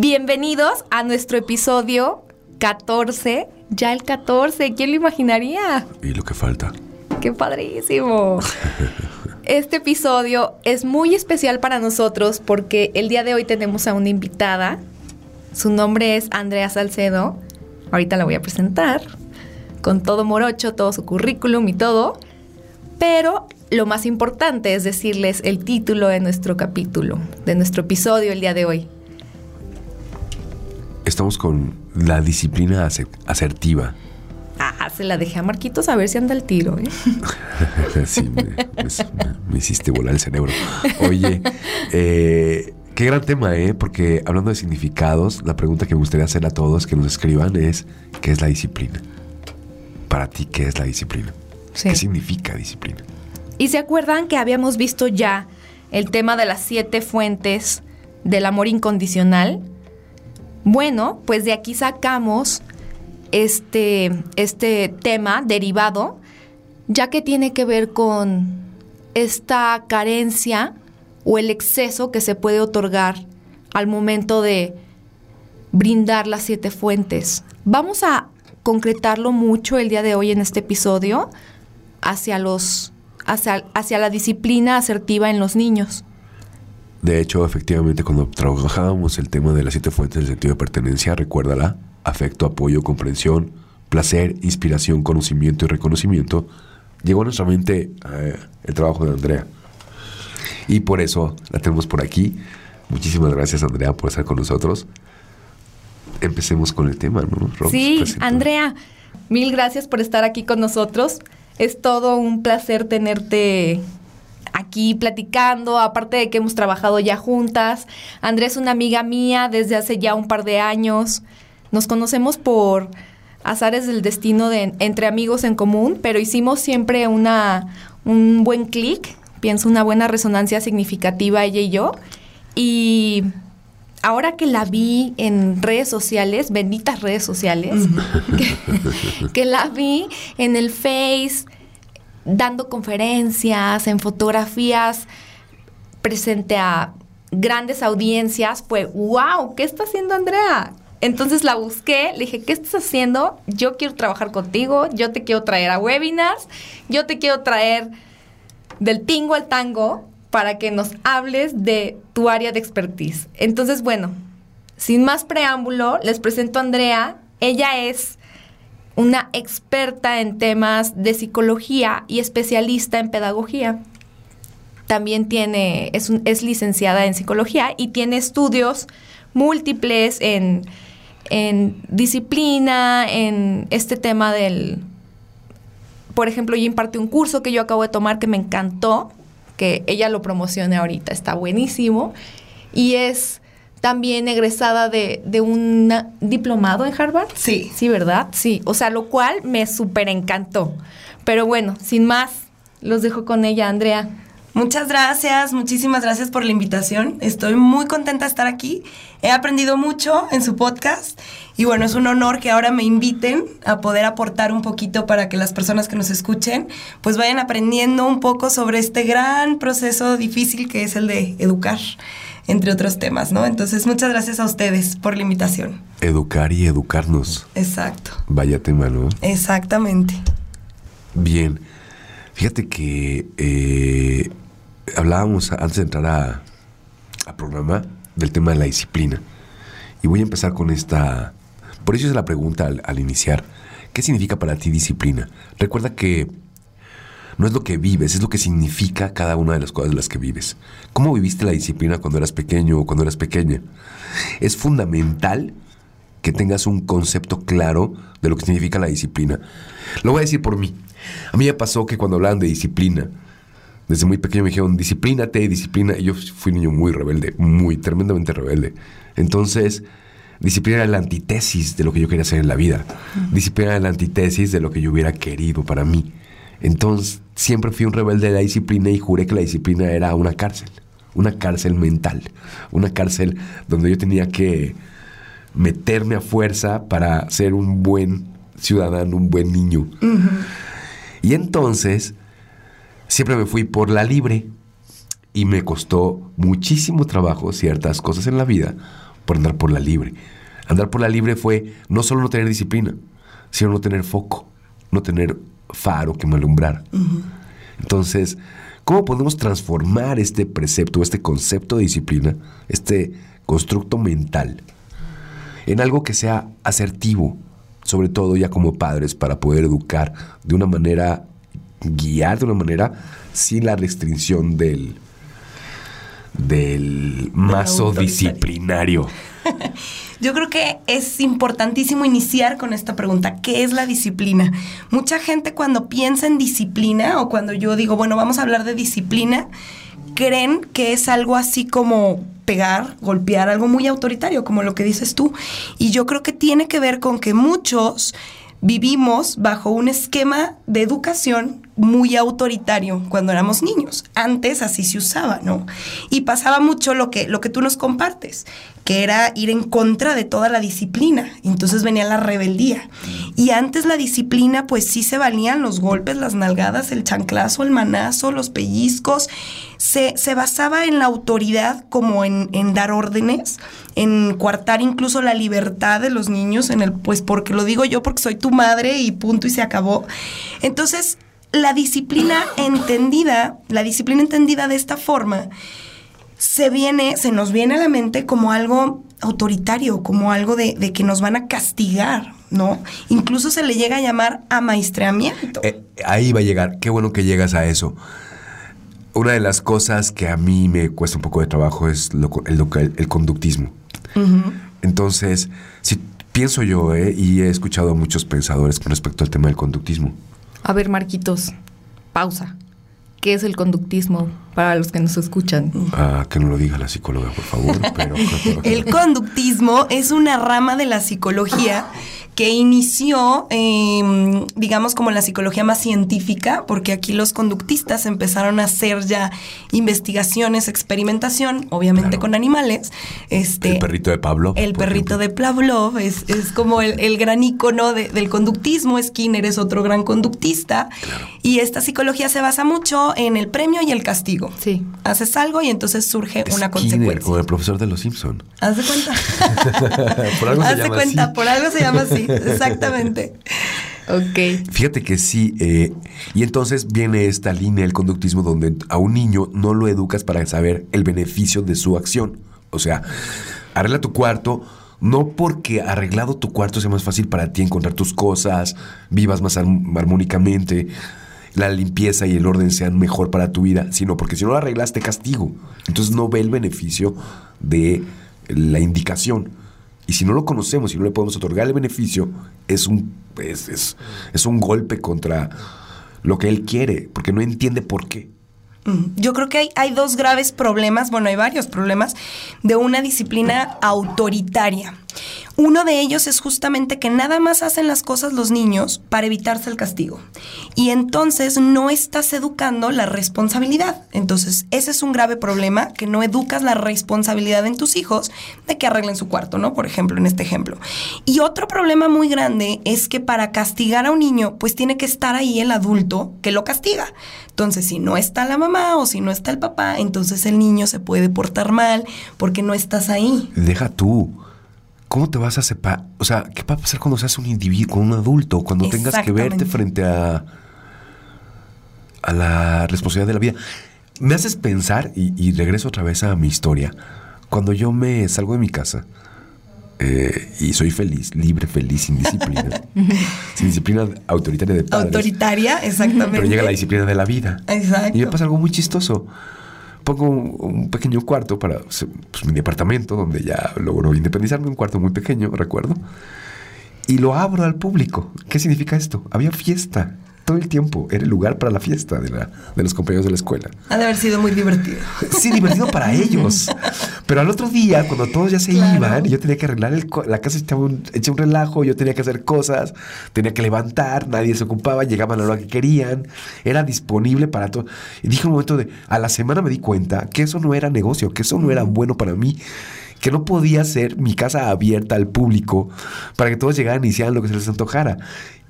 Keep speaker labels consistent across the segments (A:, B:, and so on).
A: Bienvenidos a nuestro episodio 14. Ya el 14, ¿quién lo imaginaría?
B: Y lo que falta.
A: ¡Qué padrísimo! Este episodio es muy especial para nosotros porque el día de hoy tenemos a una invitada. Su nombre es Andrea Salcedo. Ahorita la voy a presentar con todo morocho, todo su currículum y todo. Pero lo más importante es decirles el título de nuestro capítulo, de nuestro episodio el día de hoy.
B: Estamos con la disciplina asertiva.
A: Ah, se la dejé a Marquitos a ver si anda el tiro, ¿eh?
B: sí, me, me, hiciste volar el cerebro. Oye, eh, qué gran tema, ¿eh? Porque hablando de significados, la pregunta que me gustaría hacer a todos que nos escriban es, ¿qué es la disciplina? Para ti, ¿qué es la disciplina? ¿Qué significa disciplina?
A: Y se acuerdan que habíamos visto ya el tema de las siete fuentes del amor incondicional bueno, pues de aquí sacamos este, este tema derivado, ya que tiene que ver con esta carencia o el exceso que se puede otorgar al momento de brindar las siete fuentes. Vamos a concretarlo mucho el día de hoy en este episodio hacia los hacia, hacia la disciplina asertiva en los niños.
B: De hecho, efectivamente, cuando trabajábamos el tema de las siete fuentes del sentido de pertenencia, recuérdala, afecto, apoyo, comprensión, placer, inspiración, conocimiento y reconocimiento, llegó a nuestra mente eh, el trabajo de Andrea. Y por eso la tenemos por aquí. Muchísimas gracias, Andrea, por estar con nosotros. Empecemos con el tema, ¿no?
A: sí, Andrea, mil gracias por estar aquí con nosotros. Es todo un placer tenerte aquí platicando, aparte de que hemos trabajado ya juntas. Andrés es una amiga mía desde hace ya un par de años. Nos conocemos por azares del destino de entre amigos en común, pero hicimos siempre una un buen clic, pienso una buena resonancia significativa ella y yo. Y ahora que la vi en redes sociales, benditas redes sociales, que, que, la vi en el Face, dando conferencias, en fotografías, presente a grandes audiencias, fue, wow, ¿qué está haciendo Andrea? Entonces la busqué, le dije, ¿qué estás haciendo? Yo quiero trabajar contigo, yo te quiero traer a webinars, yo te quiero traer del tingo al tango para que nos hables de tu área de expertise. Entonces, bueno, sin más preámbulo, les presento a Andrea. Ella es una experta en temas de psicología y especialista en pedagogía. También tiene, es, es licenciada en psicología y tiene estudios múltiples en, en disciplina, en este tema del... Por ejemplo, yo impartí un curso que yo acabo de tomar que me encantó, que ella lo promocione ahorita, está buenísimo. Y es también egresada de, un diplomado en Harvard.
C: Sí.
A: Sí, ¿verdad? Sí. O sea, lo cual me súper encantó. Pero bueno, sin más, los dejo con ella, Andrea.
C: Muchas gracias, muchísimas gracias por la invitación. Estoy muy contenta de estar aquí. He aprendido mucho en su podcast y bueno, es un honor que ahora me inviten a poder aportar un poquito para que las personas que nos escuchen pues vayan aprendiendo un poco sobre este gran proceso difícil que es el de educar entre otros temas, ¿no? Entonces, muchas gracias a ustedes por la invitación.
B: Educar y educarnos.
C: Exacto.
B: Vaya tema, ¿no?
C: Exactamente.
B: Bien. Fíjate que eh, hablábamos antes de entrar a, programa del tema de la disciplina. Y voy a empezar con esta... Por eso es la pregunta al, al iniciar. ¿Qué significa para ti disciplina? Recuerda que no es lo que vives, es lo que significa cada una de las cosas de las que vives. ¿Cómo viviste la disciplina cuando eras pequeño o cuando eras pequeña? Es fundamental que tengas un concepto claro de lo que significa la disciplina. Lo voy a decir por mí. A mí me pasó que cuando hablaban de disciplina, desde muy pequeño me dijeron, disciplínate, disciplina. Y yo fui un niño muy rebelde, muy tremendamente rebelde. Entonces, disciplina era la antítesis de lo que yo quería hacer en la vida. Disciplina era la antítesis de lo que yo hubiera querido para mí. Entonces, siempre fui un rebelde de la disciplina y juré que la disciplina era una cárcel, una cárcel mental, una cárcel donde yo tenía que meterme a fuerza para ser un buen ciudadano, un buen niño. Y entonces, siempre me fui por la libre y me costó muchísimo trabajo ciertas cosas en la vida por andar por la libre. Andar por la libre fue no solo no tener disciplina, sino no tener foco, no tener faro que me alumbrara. Entonces, ¿cómo podemos transformar este precepto, este concepto de disciplina, este constructo mental, en algo que sea asertivo, sobre todo ya como padres, para poder educar de una manera, guiar de una manera sin la restricción del, del mazo disciplinario?
C: Yo creo que es importantísimo iniciar con esta pregunta, ¿qué es la disciplina? Mucha gente cuando piensa en disciplina o cuando yo digo, bueno, vamos a hablar de disciplina, creen que es algo así como pegar, golpear, algo muy autoritario, como lo que dices tú. Y yo creo que tiene que ver con que muchos vivimos bajo un esquema de educación muy autoritario cuando éramos niños. Antes así se usaba, ¿no? Y pasaba mucho lo que, lo que tú nos compartes, que era ir en contra de toda la disciplina. Entonces venía la rebeldía. Y antes la disciplina, pues sí se valían los golpes, las nalgadas, el chanclazo, el manazo, los pellizcos. Se, se basaba en la autoridad como en, en dar órdenes, en coartar incluso la libertad de los niños, en el, pues porque lo digo yo porque soy tu madre y punto y se acabó. Entonces, la disciplina entendida, la disciplina entendida de esta forma, se viene, se nos viene a la mente como algo autoritario, como algo de, de que nos van a castigar, ¿no? Incluso se le llega a llamar amaestreamiento.
B: Eh, ahí va a llegar. Qué bueno que llegas a eso. Una de las cosas que a mí me cuesta un poco de trabajo es lo el conductismo. Entonces, si pienso yo, eh, y he escuchado a muchos pensadores con respecto al tema del conductismo.
A: A ver, Marquitos, pausa. ¿Qué es el conductismo para los que nos escuchan?
B: Ah, que no lo diga la psicóloga, por favor. Pero,
C: El conductismo es una rama de la psicología que inició, eh, digamos, como la psicología más científica, porque aquí los conductistas empezaron a hacer ya investigaciones, experimentación, obviamente
B: Claro.
C: con animales. Este,
B: el perrito de Pablo.
C: el perrito
B: ejemplo.
C: de Pavlov es, es como el, el gran icono de- del conductismo. Skinner es otro gran conductista. Y esta psicología se basa mucho en el premio y el castigo.
A: Sí.
C: Haces algo y entonces surge una
B: Skinner,
C: consecuencia.
B: como el profesor de los Simpson.
C: Haz de cuenta.
B: Por algo se
C: Haz de
B: llama
C: cuenta,
B: así.
C: por algo se llama así, exactamente.
A: Ok.
B: Fíjate que sí, eh, y entonces viene esta línea del conductismo donde a un niño no lo educas para saber el beneficio de su acción. O sea, arregla tu cuarto, no porque arreglado tu cuarto sea más fácil para ti encontrar tus cosas, vivas más arm- armónicamente, la limpieza y el orden sean mejor para tu vida, sino porque si no lo arreglas te castigo. Entonces no ve el beneficio de la indicación. Y si no lo conocemos y no le podemos otorgar el beneficio, es un, es, es- es un golpe contra lo que él quiere, porque no entiende por qué.
C: Mm, Yo creo que hay, hay dos graves problemas, bueno, hay varios problemas de una disciplina autoritaria. Uno de ellos es justamente que nada más hacen las cosas los niños para evitarse el castigo. Y entonces no estás educando la responsabilidad. Entonces, ese es un grave problema, que no educas la responsabilidad en tus hijos de que arreglen su cuarto, ¿no? Por ejemplo, en este ejemplo. Y otro problema muy grande es que para castigar a un niño, pues tiene que estar ahí el adulto que lo castiga. Entonces, si no está la mamá o si no está el papá, entonces el niño se puede portar mal porque no estás ahí.
B: Deja tú. ¿Cómo te vas a separar? O sea, ¿qué va a pasar cuando seas un individuo, un adulto, cuando tengas que verte frente a, a la responsabilidad de la vida? Me haces pensar, y, y regreso otra vez a mi historia, cuando yo me salgo de mi casa eh, y soy feliz, libre, feliz, sin disciplina, sin disciplina autoritaria de padres.
C: Autoritaria, exactamente.
B: Pero llega la disciplina de la vida.
C: Exacto.
B: Y me pasa algo muy chistoso. Pongo un, pequeño cuarto para pues, mi departamento, donde ya logro independizarme, un cuarto muy pequeño, recuerdo. Y lo abro al público. ¿Qué significa esto? Había fiesta. Todo el tiempo. Era el lugar para la fiesta de, la, de los compañeros de la escuela.
C: Ha de haber sido muy divertido.
B: Sí, divertido para ellos. Pero al otro día, cuando todos ya se iban y yo tenía que arreglar el la casa, estaba un, hecha un relajo, yo tenía que hacer cosas, tenía que levantar, nadie se ocupaba, llegaban a la hora que querían, era disponible para todo. Y dije un momento de, a la semana me di cuenta que eso no era negocio, que eso no era bueno para mí. Que no podía ser mi casa abierta al público para que todos llegaran y hicieran lo que se les antojara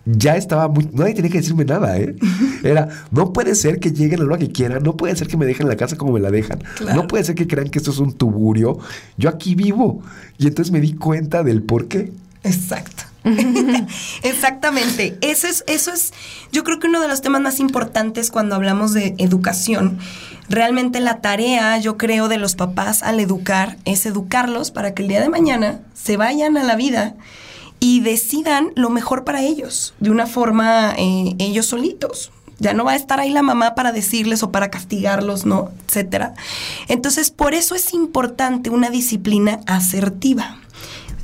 B: ya estaba muy. Nadie tenía que decirme nada, ¿eh? Era, no puede ser que lleguen a la hora que quieran, no puede ser que me dejen la casa como me la dejan, no puede ser que crean que esto es un tuburio. Yo aquí vivo. Y entonces me di cuenta del por qué.
C: Exacto. Exactamente. Eso es, eso es, yo creo que uno de los temas más importantes cuando hablamos de educación. Realmente la tarea, yo creo, de los papás al educar es educarlos para que el día de mañana se vayan a la vida y decidan lo mejor para ellos, de una forma eh, ellos solitos. Ya no va a estar ahí la mamá para decirles o para castigarlos, ¿no? Etcétera. Entonces, por eso es importante una disciplina asertiva.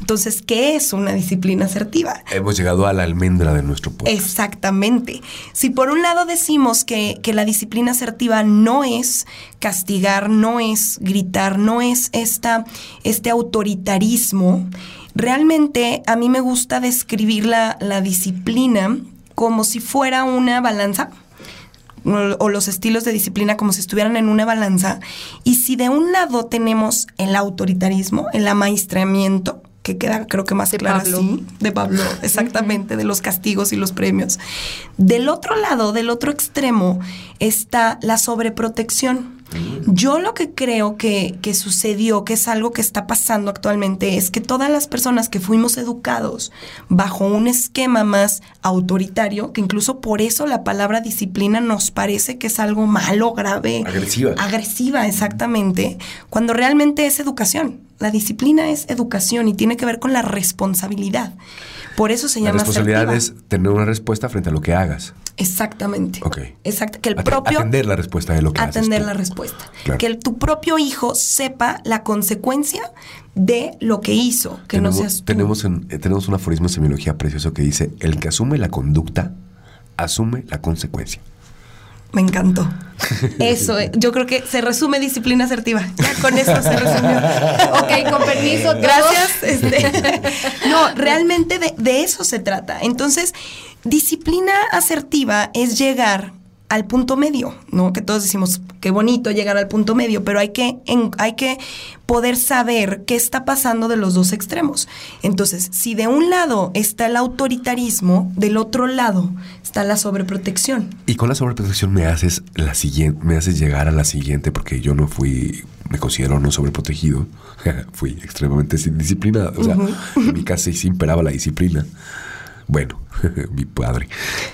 C: Entonces, ¿qué es una disciplina asertiva?
B: Hemos llegado a la almendra de nuestro pueblo.
C: Exactamente. Si por un lado decimos que, que la disciplina asertiva no es castigar, no es gritar, no es esta, este autoritarismo, realmente a mí me gusta describir la, la disciplina como si fuera una balanza o o los estilos de disciplina como si estuvieran en una balanza. Y si de un lado tenemos el autoritarismo, el amaestramiento, que queda creo que más
A: De
C: claro
A: Pablo.
C: así, de Pablo, exactamente, de los castigos y los premios. Del otro lado, del otro extremo, está la sobreprotección. Yo lo que creo que, que sucedió, que es algo que está pasando actualmente, es que todas las personas que fuimos educados bajo un esquema más autoritario, que incluso por eso la palabra disciplina nos parece que es algo malo, grave.
B: Agresiva.
C: Agresiva, exactamente, cuando realmente es educación. La disciplina es educación y tiene que ver con la responsabilidad. Por eso se
B: La
C: llama
B: responsabilidad
C: asertiva.
B: es tener una respuesta frente a lo que hagas.
C: Exactamente.
B: Ok.
C: Exacto. Que el propio
B: Atender la respuesta de lo que haces.
C: atender la respuesta.
B: Claro.
C: Que el- tu propio hijo sepa la consecuencia de lo que hizo, que
B: tenemos,
C: no seas tú.
B: Tenemos, en- eh, tenemos un aforismo en semiología precioso que dice: el que asume la conducta, asume la consecuencia.
C: Me encantó. Eso, eh, yo creo que se resume disciplina asertiva. Ya con esto se resumió.
A: Ok, con permiso, todos.
C: Gracias. este. no, realmente de, de eso se trata. Entonces, disciplina asertiva es llegar al punto medio, ¿no? Que todos decimos, qué bonito llegar al punto medio, pero hay que, en- hay que poder saber qué está pasando de los dos extremos. Entonces, si de un lado está el autoritarismo, del otro lado está la sobreprotección.
B: Y con la sobreprotección me haces la siguiente, me haces llegar a la siguiente, porque yo no fui, me considero no sobreprotegido, fui extremadamente sin disciplinado. O sea, en mi casa sí imperaba la disciplina. Bueno, mi padre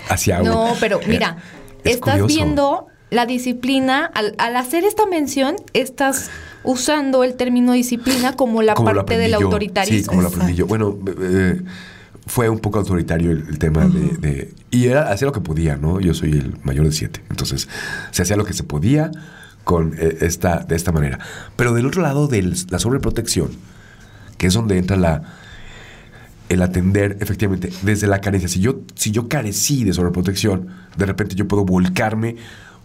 B: hacía algo.
A: No, pero mira,
B: Es
A: estás
B: curioso.
A: viendo la disciplina, al, al hacer esta mención, estás usando el término disciplina como la
B: Como lo
A: parte del autoritarismo.
B: Sí, como lo aprendí yo. Bueno, eh, fue un poco autoritario el, el tema de, de- Y era hacer lo que podía, ¿no? Yo soy el mayor de siete. Entonces, se hacía lo que se podía con eh, esta, de esta manera. Pero del otro lado de la sobreprotección, que es donde entra la el atender efectivamente desde la carencia. Si yo, si yo carecí de sobreprotección, de repente yo puedo volcarme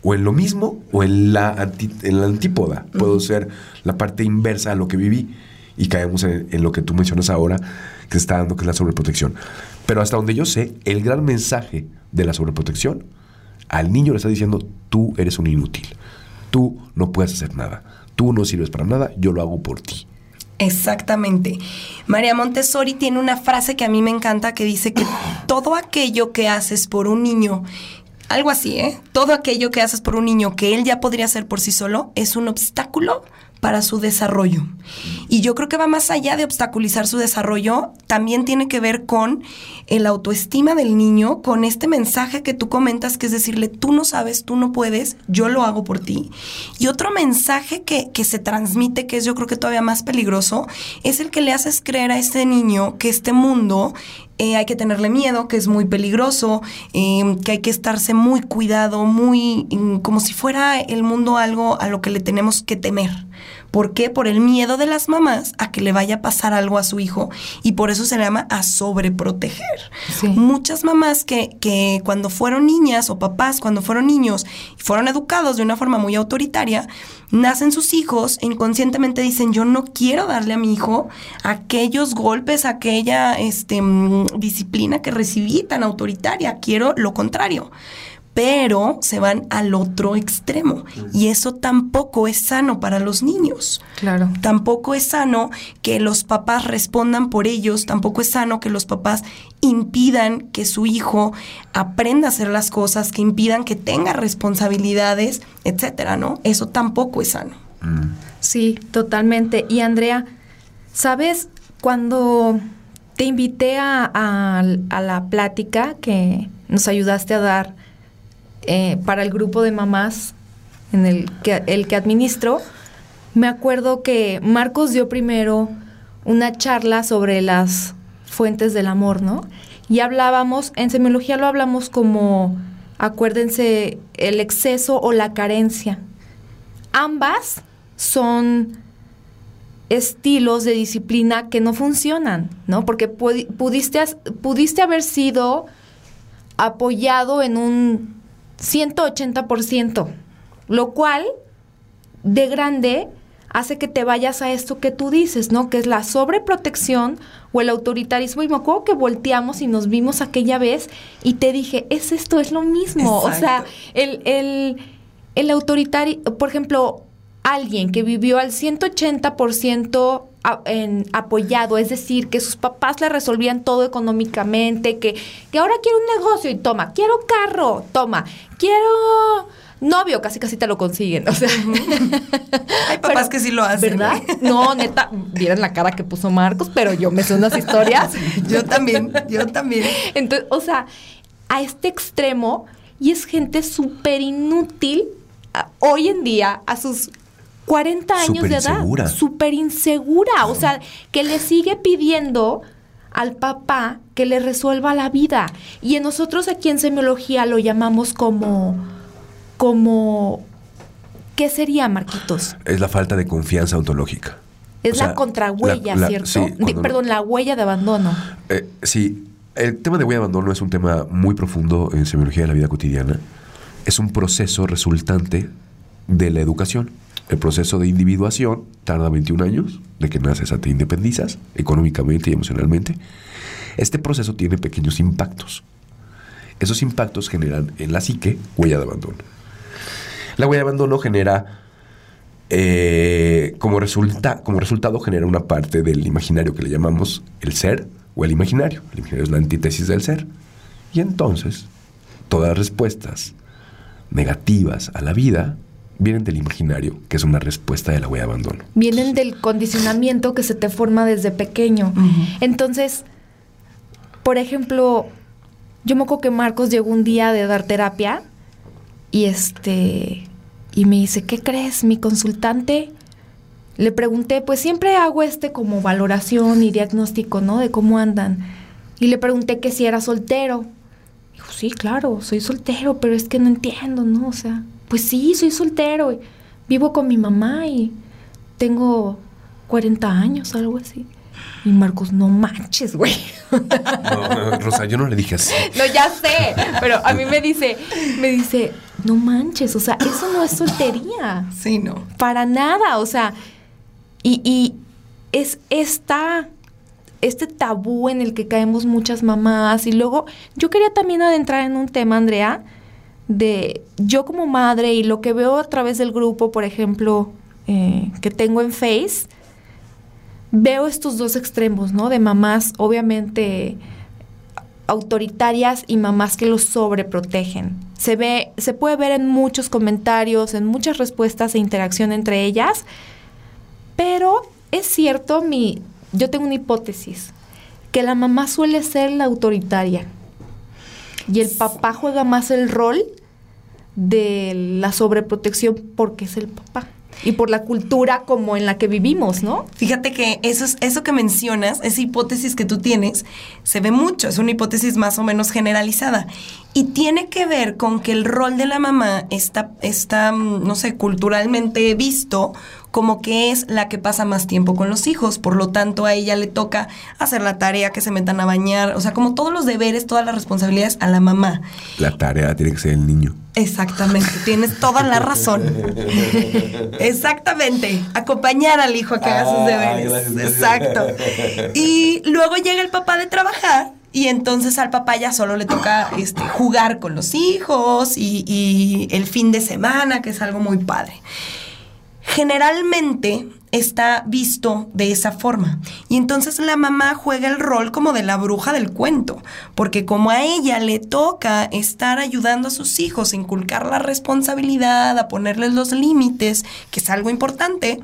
B: o en lo mismo o en la, anti- en la antípoda. Puedo ser la parte inversa a lo que viví y caemos en, en lo que tú mencionas ahora, que se está dando, que es la sobreprotección. Pero hasta donde yo sé, el gran mensaje de la sobreprotección, al niño le está diciendo, tú eres un inútil, tú no puedes hacer nada, tú no sirves para nada, yo lo hago por ti.
C: Exactamente. María Montessori tiene una frase que a mí me encanta que dice que todo aquello que haces por un niño, algo así, ¿eh? Todo aquello que haces por un niño que él ya podría hacer por sí solo es un obstáculo para su desarrollo. Y yo creo que va más allá de obstaculizar su desarrollo, también tiene que ver con el autoestima del niño, con este mensaje que tú comentas, que es decirle, tú no sabes, tú no puedes, yo lo hago por ti. Y otro mensaje que, que se transmite, que es yo creo que todavía más peligroso, es el que le haces creer a este niño que este mundo eh, hay que tenerle miedo, que es muy peligroso, eh, que hay que estarse muy cuidado, muy mm, como si fuera el mundo algo a lo que le tenemos que temer. ¿Por qué? Por el miedo de las mamás a que le vaya a pasar algo a su hijo y por eso se le llama a sobreproteger.
A: Sí.
C: Muchas mamás que, que cuando fueron niñas o papás cuando fueron niños fueron educados de una forma muy autoritaria, nacen sus hijos e inconscientemente dicen yo no quiero darle a mi hijo aquellos golpes, aquella este, mm, disciplina que recibí tan autoritaria, quiero lo contrario pero se van al otro extremo. Y eso tampoco es sano para los niños.
A: Claro.
C: Tampoco es sano que los papás respondan por ellos, tampoco es sano que los papás impidan que su hijo aprenda a hacer las cosas, que impidan que tenga responsabilidades, etcétera, ¿no? Eso tampoco es sano.
A: Sí, totalmente. Y Andrea, ¿sabes? Cuando te invité a, a- a la plática que nos ayudaste a dar eh, para el grupo de mamás en el que, el que administro, me acuerdo que Marcos dio primero una charla sobre las fuentes del amor, ¿no? Y hablábamos, en semiología lo hablamos como, acuérdense, el exceso o la carencia. Ambas son estilos de disciplina que no funcionan, ¿no? Porque pudi- pudiste, pudiste haber sido apoyado en un 180%, lo cual de grande hace que te vayas a esto que tú dices, ¿no? Que es la sobreprotección o el autoritarismo. Y me acuerdo que volteamos y nos vimos aquella vez y te dije, es esto, es lo mismo. O sea, el, el, el autoritario, por ejemplo, alguien que vivió al 180% a- en, apoyado, es decir, que sus papás le resolvían todo económicamente, que, que ahora quiero un negocio y toma, quiero carro, toma, quiero novio, casi casi te lo consiguen, o sea.
C: Hay papás que sí lo hacen.
A: ¿Verdad?
C: ¿eh?
A: No, neta, vieron la cara que puso Marcos, pero yo me sé unas historias.
C: Yo también, yo también.
A: Entonces, o sea, a este extremo, y es gente súper inútil hoy en día, a sus 40 años de edad. Súper insegura. O sea, que le sigue pidiendo al papá que le resuelva la vida. Y en nosotros aquí en semiología lo llamamos como, como, ¿qué sería, Marquitos?
B: Es la falta de confianza ontológica.
A: Es
B: O sea,
A: la contrahuella,
B: la- la-
A: ¿cierto?
B: sí,
A: perdón, la huella de abandono.
B: Eh, sí, el tema de huella de abandono es un tema muy profundo en semiología de la vida cotidiana. Es un proceso resultante de la educación. El proceso de individuación tarda 21 años, de que naces a te independizas económicamente y emocionalmente. Este proceso tiene pequeños impactos. Esos impactos generan en la psique huella de abandono. La huella de abandono genera eh, como, resulta, como resultado genera una parte del imaginario que le llamamos el ser o el imaginario. El imaginario es la antítesis del ser. Y entonces, todas las respuestas negativas a la vida vienen del imaginario, que es una respuesta de la huella de abandono.
A: Vienen del condicionamiento que se te forma desde pequeño. Entonces, por ejemplo, yo me acuerdo que Marcos llegó un día de dar terapia y este y me dice, ¿qué crees? Mi consultante le pregunté, pues siempre hago este como valoración y diagnóstico, ¿no? De cómo andan. Y le pregunté que si era soltero. Dijo, sí, claro, soy soltero, pero es que no entiendo, ¿no? O sea, pues sí, soy soltero. y Vivo con mi mamá y tengo 40 años, algo así. Y Marcos, no manches, güey.
B: No, Rosa, yo no le dije así.
A: No, ya sé, pero a mí me dice, me dice, no manches, o sea, eso no es soltería.
C: Sí, no.
A: Para nada, o sea, y, y es esta, este tabú en el que caemos muchas mamás. Y luego, yo quería también adentrar en un tema, Andrea, de yo como madre y lo que veo a través del grupo, por ejemplo, eh, que tengo en Face, veo estos dos extremos, ¿no? De mamás, obviamente autoritarias y mamás que los sobreprotegen. Se ve, se puede ver en muchos comentarios, en muchas respuestas e interacción entre ellas, pero es cierto, mi, yo tengo una hipótesis, que la mamá suele ser la autoritaria y el papá juega más el rol de la sobreprotección porque es el papá y por la cultura como en la que vivimos, ¿no?
C: Fíjate que eso, es, eso que mencionas, esa hipótesis que tú tienes, se ve mucho, es una hipótesis más o menos generalizada. Y tiene que ver con que el rol de la mamá está, está mm, no sé, culturalmente visto como que es la que pasa más tiempo con los hijos, por lo tanto a ella le toca hacer la tarea, que se metan a bañar, o sea, como todos los deberes, todas las responsabilidades a la mamá.
B: La tarea tiene que ser el niño.
C: Exactamente, tienes toda la razón. Exactamente, acompañar al hijo a que haga sus
B: Ah,
C: deberes.
B: gracias, gracias.
C: Exacto. Y luego llega el papá de trabajar y entonces al papá ya solo le toca este, jugar con los hijos y, y el fin de semana, que es algo muy padre. Generalmente está visto de esa forma. Y entonces la mamá juega el rol como de la bruja del cuento, porque como a ella le toca estar ayudando a sus hijos a inculcar la responsabilidad, a ponerles los límites, que es algo importante,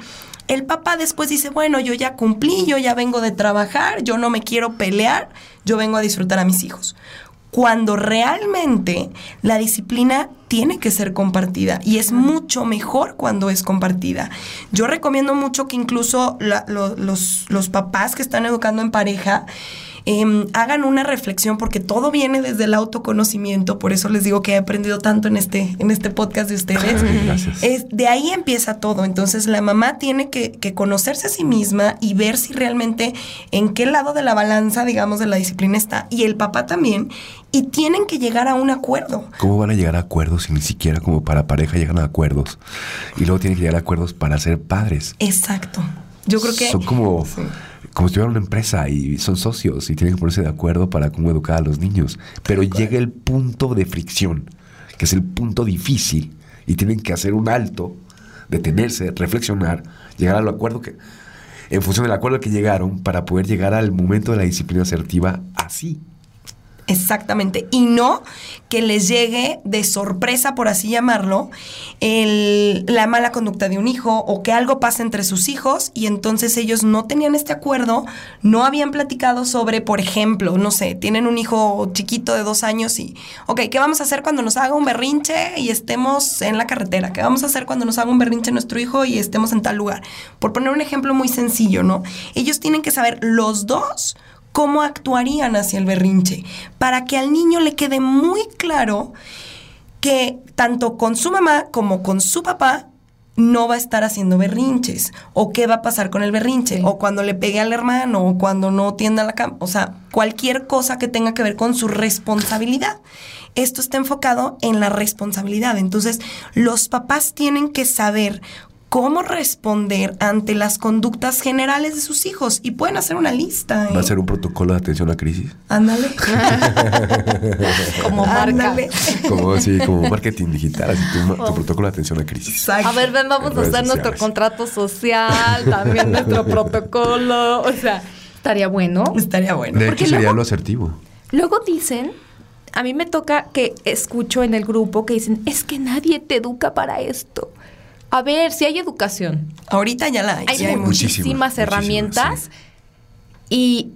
C: el papá después dice, bueno, yo ya cumplí, yo ya vengo de trabajar, yo no me quiero pelear, yo vengo a disfrutar a mis hijos cuando realmente la disciplina tiene que ser compartida y es mucho mejor cuando es compartida. Yo recomiendo mucho que incluso la- lo- los, los papás que están educando en pareja em, hagan una reflexión porque todo viene desde el autoconocimiento, por eso les digo que he aprendido tanto en este, en este podcast de ustedes.
B: Gracias.
C: Es, de ahí empieza todo. Entonces la mamá tiene que, que conocerse a sí misma y ver si realmente en qué lado de la balanza, digamos, de la disciplina está. Y el papá también. Y tienen que llegar a un acuerdo.
B: ¿Cómo van a llegar a acuerdos si ni siquiera como para pareja llegan a acuerdos? Y luego tienen que llegar a acuerdos para ser padres.
C: Exacto. Yo creo que...
B: Son como,
C: Sí.
B: Como si tuvieran una empresa y son socios y tienen que ponerse de acuerdo para cómo educar a los niños. Pero llega el punto de fricción, que es el punto difícil, y tienen que hacer un alto, detenerse, reflexionar, llegar al acuerdo que, en función del acuerdo que llegaron, para poder llegar al momento de la disciplina asertiva así.
C: Exactamente. Y no que les llegue de sorpresa, por así llamarlo, el- la mala conducta de un hijo o que algo pase entre sus hijos y entonces ellos no tenían este acuerdo, no habían platicado sobre, por ejemplo, no sé, tienen un hijo chiquito de dos años y, ok, ¿qué vamos a hacer cuando nos haga un berrinche y estemos en la carretera? ¿Qué vamos a hacer cuando nos haga un berrinche nuestro hijo y estemos en tal lugar? Por poner un ejemplo muy sencillo, ¿no? Ellos tienen que saber los dos cómo actuarían hacia el berrinche, para que al niño le quede muy claro que tanto con su mamá como con su papá no va a estar haciendo berrinches, o qué va a pasar con el berrinche,
A: Sí.
C: o cuando le pegue al hermano, o cuando no tienda la cama, o sea, cualquier cosa que tenga que ver con su responsabilidad. Esto está enfocado en la responsabilidad. Entonces, los papás tienen que saber cómo responder ante las conductas generales de sus hijos y pueden hacer una lista.
B: ¿Va a
C: ¿eh?
B: ser un protocolo de atención a crisis?
C: Ándale.
A: Como marca.
C: Ándale.
B: Como, así, como marketing digital, así tu, tu protocolo de atención a crisis.
C: Exacto.
A: A ver, ven, vamos a hacer nuestro contrato social, también nuestro protocolo. O sea, estaría bueno.
C: Estaría bueno.
B: De
A: Porque
B: hecho, sería
A: luego-
B: lo asertivo.
A: Luego dicen, a mí me toca que escucho en el grupo que dicen, es que nadie te educa para esto. A ver, si hay educación,
C: Ahorita ya la hay.
A: hay
C: ya hay
B: muchísimas,
A: muchísimas,
B: muchísimas,
A: herramientas y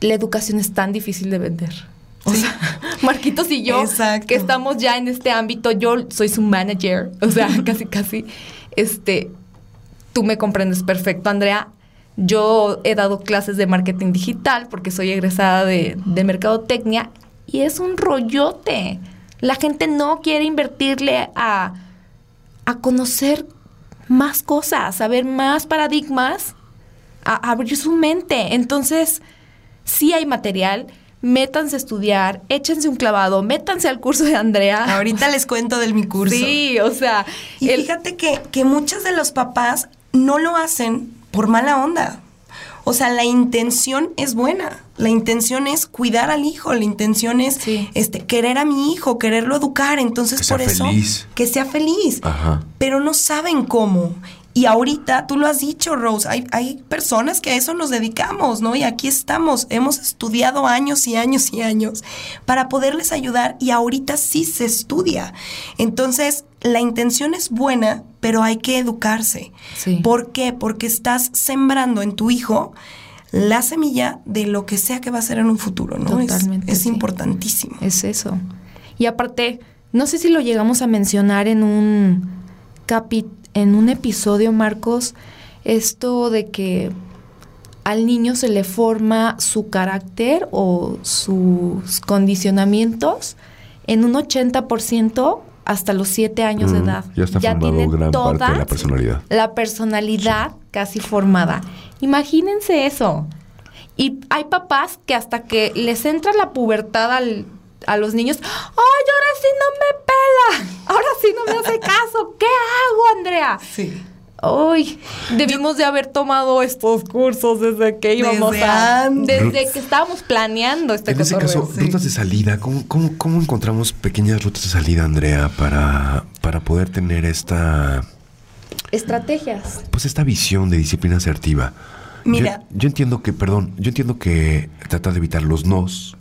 A: la educación es tan difícil de vender. O sea, Marquitos y yo,
C: Exacto.
A: que estamos ya en este ámbito, yo soy su manager, o sea, casi, casi, este, tú me comprendes perfecto, Andrea. Yo he dado clases de marketing digital porque soy egresada de, de mercadotecnia y es un rollote. La gente no quiere invertirle a, a conocer más cosas, a ver más paradigmas, a, abrir su mente. Entonces, sí hay material, métanse a estudiar, échense un clavado, métanse al curso de Andrea.
C: Ahorita les cuento del mi curso.
A: Sí, o sea,
C: Y
A: el-
C: fíjate que, que muchos de los papás no lo hacen por mala onda. O sea, la intención es buena. La intención es cuidar al hijo. La intención es
A: Sí.
C: este, querer a mi hijo, quererlo educar. Entonces,
B: Que sea
C: por eso.
B: feliz.
C: Que sea feliz.
B: Ajá.
C: Pero no saben cómo. Y ahorita, tú lo has dicho, Rose, hay, hay personas que a eso nos dedicamos, ¿no? Y aquí estamos, hemos estudiado años y años y años para poderles ayudar y ahorita sí se estudia. Entonces, la intención es buena, pero hay que educarse.
A: Sí.
C: ¿Por qué? Porque estás sembrando en tu hijo la semilla de lo que sea que va a ser en un futuro, ¿no? Es-
A: Totalmente,
C: Es,
A: sí.
C: importantísimo.
A: Es eso. Y aparte, no sé si lo llegamos a mencionar en un capi en un episodio, Marcos, esto de que al niño se le forma su carácter o sus condicionamientos en un 80% hasta los siete años de
B: Mm,
A: edad.
B: ya está formado gran parte de la
A: toda
B: personalidad.
A: La personalidad casi formada. Imagínense eso. Y hay papás que hasta que les entra la pubertad al- a los niños, ¡ay, ahora sí no me pela! Ahora sí no me hace caso. ¿Qué hago, Andrea?
C: Sí.
A: Uy, debimos de haber tomado estos cursos desde que íbamos
C: Desde
A: a...
C: antes.
A: Desde que estábamos planeando este
B: En ese caso, rutas de salida, ¿cómo, cómo, cómo encontramos pequeñas rutas de salida, Andrea, para, para poder tener esta,
A: Estrategias.
B: pues esta visión de disciplina asertiva?
C: Mira.
B: Yo, yo entiendo que, perdón, yo entiendo que tratar de evitar los nos,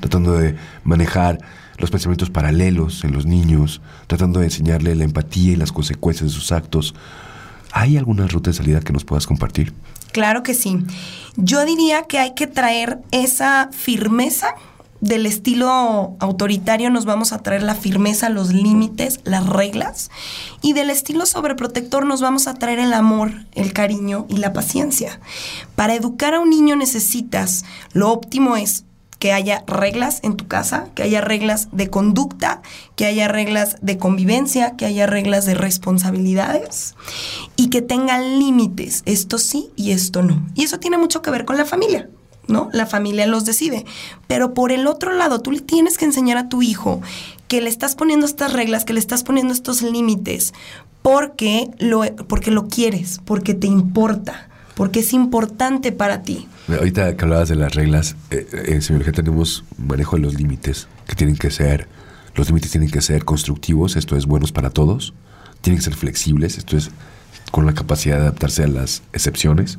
B: tratando de manejar los pensamientos paralelos en los niños, tratando de enseñarle la empatía y las consecuencias de sus actos. ¿Hay alguna ruta de salida que nos puedas compartir?
C: Claro que sí. Yo diría que hay que traer esa firmeza del estilo autoritario, nos vamos a traer la firmeza, los límites, las reglas. Y del estilo sobreprotector nos vamos a traer el amor, el cariño y la paciencia. Para educar a un niño necesitas, lo óptimo es que haya reglas en tu casa, que haya reglas de conducta, que haya reglas de convivencia, que haya reglas de responsabilidades y que tengan límites, esto sí y esto no. Y eso tiene mucho que ver con la familia. ¿No? La familia los decide. Pero por el otro lado, tú le tienes que enseñar a tu hijo que le estás poniendo estas reglas, que le estás poniendo estos límites, porque lo, porque lo quieres, porque te importa, porque es importante para ti.
B: Ahorita que hablabas de las reglas, eh, en semiología tenemos manejo de los límites, que tienen que ser, los límites tienen que ser constructivos, esto es buenos para todos, tienen que ser flexibles, esto es con la capacidad de adaptarse a las excepciones,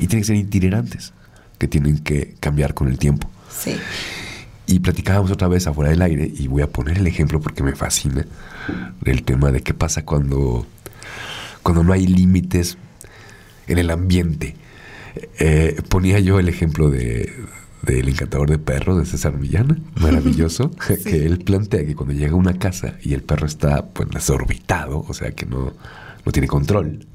B: y tienen que ser itinerantes, que tienen que cambiar con el tiempo.
C: Sí.
B: Y platicábamos otra vez afuera del aire, y voy a poner el ejemplo porque me fascina, del tema de qué pasa cuando, cuando no hay límites en el ambiente. Eh, ponía yo el ejemplo de del encantador de perros de César Millán, maravilloso, que él plantea que cuando llega a una casa y el perro está pues desorbitado, o sea que no, no tiene control,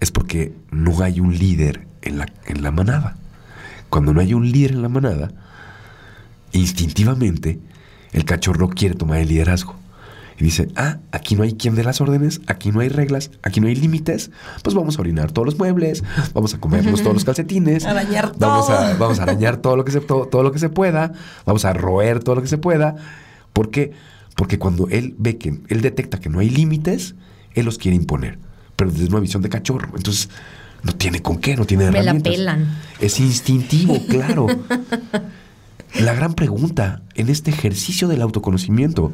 B: es porque no hay un líder en la, en la manada. Cuando no hay un líder en la manada, instintivamente el cachorro quiere tomar el liderazgo. Y dice, ah, aquí no hay quien dé las órdenes, aquí no hay reglas, aquí no hay límites, pues vamos a orinar todos los muebles, vamos a comernos todos los calcetines,
C: Arañar
B: vamos a, vamos a arañar todo lo que se todo, todo lo que se pueda, vamos a roer todo lo que se pueda. ¿Por qué? Porque cuando él ve que él detecta que no hay límites, él los quiere imponer, pero desde una visión de cachorro. Entonces, no tiene con qué, no tiene
A: Me la
B: herramientas.
A: pelan.
B: Es instintivo, claro. La gran pregunta en este ejercicio del autoconocimiento,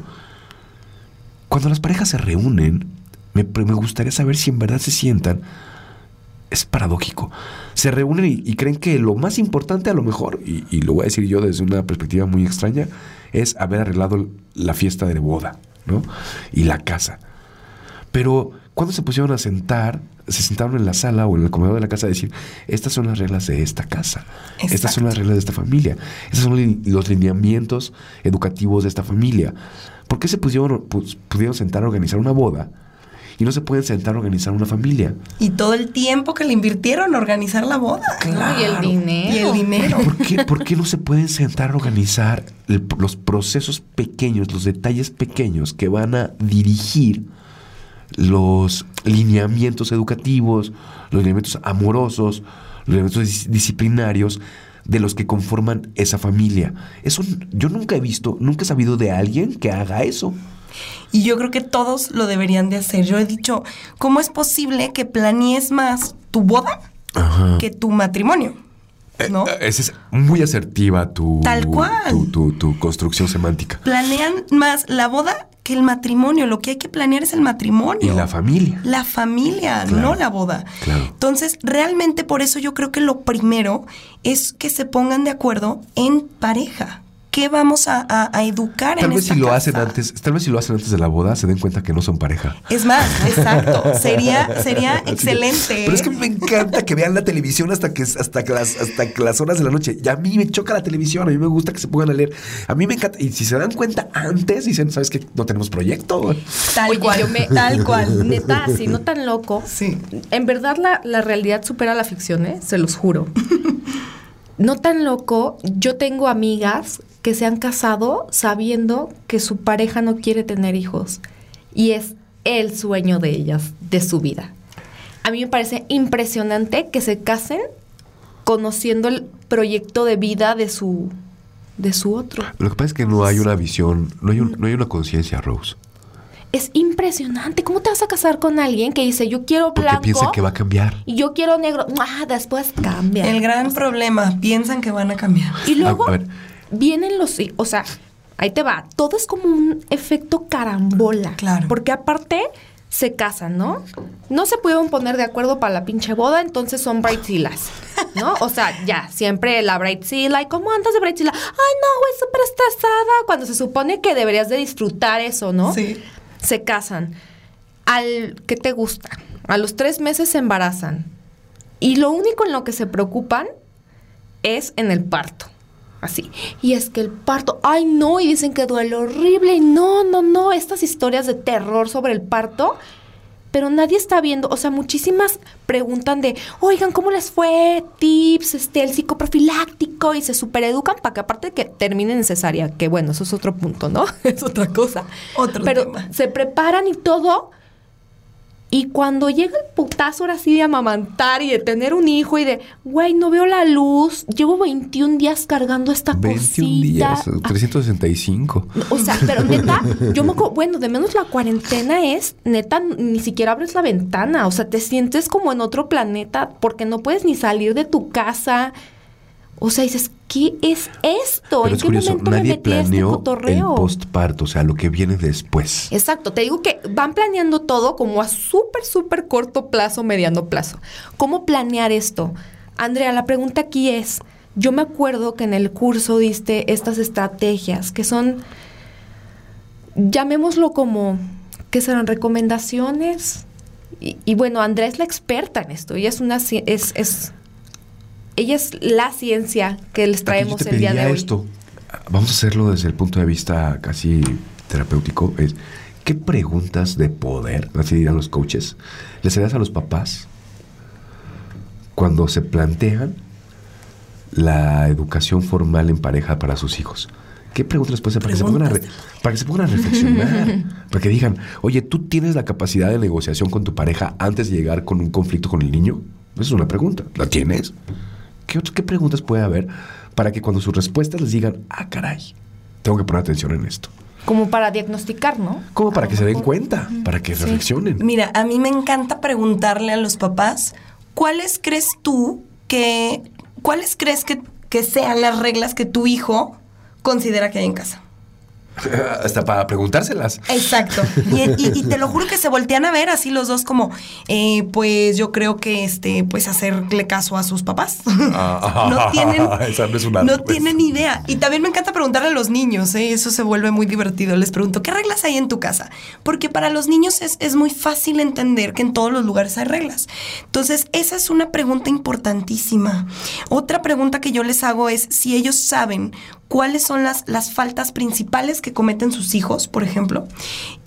B: cuando las parejas se reúnen, me, me gustaría saber si en verdad se sientan. Es paradójico. Se reúnen y, y creen que lo más importante a lo mejor, y, y lo voy a decir yo desde una perspectiva muy extraña, es haber arreglado la fiesta de boda, ¿no? Y la casa. Pero cuando se pusieron a sentar, se sentaron en la sala o en el comedor de la casa a decir, estas son las reglas de esta casa, estas son las reglas de esta familia, estos son los lineamientos educativos de esta familia. ¿Por qué se pusieron, pu- pudieron sentar a organizar una boda y no se pueden sentar a organizar una familia?
C: Y todo el tiempo que le invirtieron a organizar la boda.
A: Y el dinero.
C: Y el dinero.
B: ¿Por qué, por qué no se pueden sentar a organizar el- los procesos pequeños, los detalles pequeños que van a dirigir los lineamientos educativos, los lineamientos amorosos, los lineamientos dis- disciplinarios de los que conforman esa familia? Eso yo nunca he visto, nunca he sabido de alguien que haga eso.
C: Y yo creo que todos lo deberían de hacer. Yo he dicho, ¿cómo es posible que planees más tu boda
B: Ajá.
C: que tu matrimonio? ¿No?
B: Eh, Esa es muy asertiva tu,
C: Tal cual.
B: tu, tu- tu construcción semántica.
C: Planean más la boda que el matrimonio. Lo que hay que planear es el matrimonio.
B: Y la familia.
C: La familia,
B: Claro,
C: no la boda.
B: claro.
C: Entonces, realmente por eso yo creo que lo primero es que se pongan de acuerdo en pareja. ¿Qué vamos a, a- a educar
B: Tal
C: en
B: vez
C: esta
B: si lo
C: casa?
B: hacen antes, tal vez si lo hacen antes de la boda, se den cuenta que no son pareja.
C: Es más, exacto. Sería, sería
B: Así que-
C: excelente.
B: pero es que me encanta que vean la televisión hasta que hasta que las hasta que las horas de la noche. Y a mí me choca la televisión, a mí me gusta que se pongan a leer. A mí me encanta y si se dan cuenta antes dicen, "¿Sabes qué? No tenemos proyecto."
C: Tal
A: Oye,
C: cual.
A: yo me-
C: Tal cual.
A: Neta, así, no tan loco.
C: Sí.
A: En verdad la, la realidad supera la ficción, ¿eh? Se los juro. no tan loco, yo tengo amigas que se han casado sabiendo que su pareja no quiere tener hijos y es el sueño de ellas, de su vida. A mí me parece impresionante que se casen conociendo el proyecto de vida de su de su otro.
B: Lo que pasa es que no hay una visión, no hay, un- no hay una conciencia, Rose.
A: Es impresionante. ¿Cómo te vas a casar con alguien que dice yo quiero
B: Porque
A: blanco
B: piensa que va a cambiar.
A: y yo quiero negro? Ah, después cambia.
C: El gran problema, piensan que van a cambiar.
A: Y luego
B: A- a ver.
A: Vienen los, o sea, ahí te va, todo es como un efecto carambola.
C: Claro.
A: Porque aparte se casan, ¿no? No se pudieron poner de acuerdo para la pinche boda, entonces son bridezillas, ¿no? O sea, ya, siempre la bridezilla, ¿y cómo andas de bridezilla? Ay, no, güey, súper estresada, cuando se supone que deberías de disfrutar eso, ¿no?
C: Sí.
A: Se casan. Al, ¿qué te gusta? A los tres meses se embarazan. Y lo único en lo que se preocupan es en el parto. Así. Y es que el parto, ay no, y dicen que duele horrible. Y no, no, no, estas historias de terror sobre el parto. Pero nadie está viendo, o sea, muchísimas preguntan de, oigan, ¿cómo les fue? Tips, este, el psicoprofiláctico, y se supereducan para que aparte que terminen en cesárea, que bueno, eso es otro punto, ¿no? es otra cosa.
C: Otro
A: Pero
C: tema.
A: se preparan y todo, y cuando llega el putazo ahora sí de amamantar y de tener un hijo y de, güey, no veo la luz, llevo 21 días cargando esta
B: 21
A: cosita.
B: días,
A: Ah,
B: 365.
A: o sea, pero neta, yo me acuerdo, bueno, de menos la cuarentena es, neta, ni siquiera abres la ventana, o sea, te sientes como en otro planeta porque no puedes ni salir de tu casa. O sea, dices, ¿qué es esto?
B: Pero
A: ¿En
B: es
A: qué
B: curioso,
A: momento me
B: nadie
A: metí a este
B: planeó el
A: cotorreo?
B: postparto, o sea, lo que viene después.
A: Exacto, te digo que van planeando todo como a súper, súper corto plazo, mediano plazo. ¿Cómo planear esto? Andrea, la pregunta aquí es, yo me acuerdo que en el curso diste estas estrategias que son, llamémoslo como, ¿qué serán? Recomendaciones. Y, y bueno, Andrea es la experta en esto, ella es una, es, es, ella es la ciencia que les
B: Aquí yo
A: traemos
B: te
A: el día de hoy.
B: esto. Vamos a hacerlo desde el punto de vista casi terapéutico. Es, ¿Qué preguntas de poder, así dirán los coaches, les harías a los papás cuando se plantean la educación formal en pareja para sus hijos? ¿Qué preguntas les puedes hacer para que, se pongan a re- para que se pongan a reflexionar? para que digan, oye, ¿tú tienes la capacidad de negociación con tu pareja antes de llegar con un conflicto con el niño? Esa es una pregunta. ¿La tienes? ¿Qué, otras- qué preguntas puede haber para que cuando sus respuestas les digan, ah, caray, tengo que poner atención en esto?
A: Como para diagnosticar, ¿no?
B: Como para que se den cuenta, para que reflexionen.
C: Mira, a mí me encanta preguntarle a los papás, ¿cuáles crees tú que, cuáles crees que, que sean las reglas que tu hijo considera que hay en casa?
B: Hasta para preguntárselas.
C: Exacto. Y, y- y te lo juro que se voltean a ver así los dos como, eh, pues yo creo que este, pues hacerle caso a sus papás. no tienen,
B: Esa no es una
C: no
B: respuesta.
C: tienen idea. Y también me encanta preguntarle a los niños, ¿eh? eso se vuelve muy divertido. Les pregunto, ¿qué reglas hay en tu casa? Porque para los niños es, es muy fácil entender que en todos los lugares hay reglas. Entonces, esa es una pregunta importantísima. Otra pregunta que yo les hago es si ellos saben cuáles son las, las faltas principales que cometen sus hijos, por ejemplo,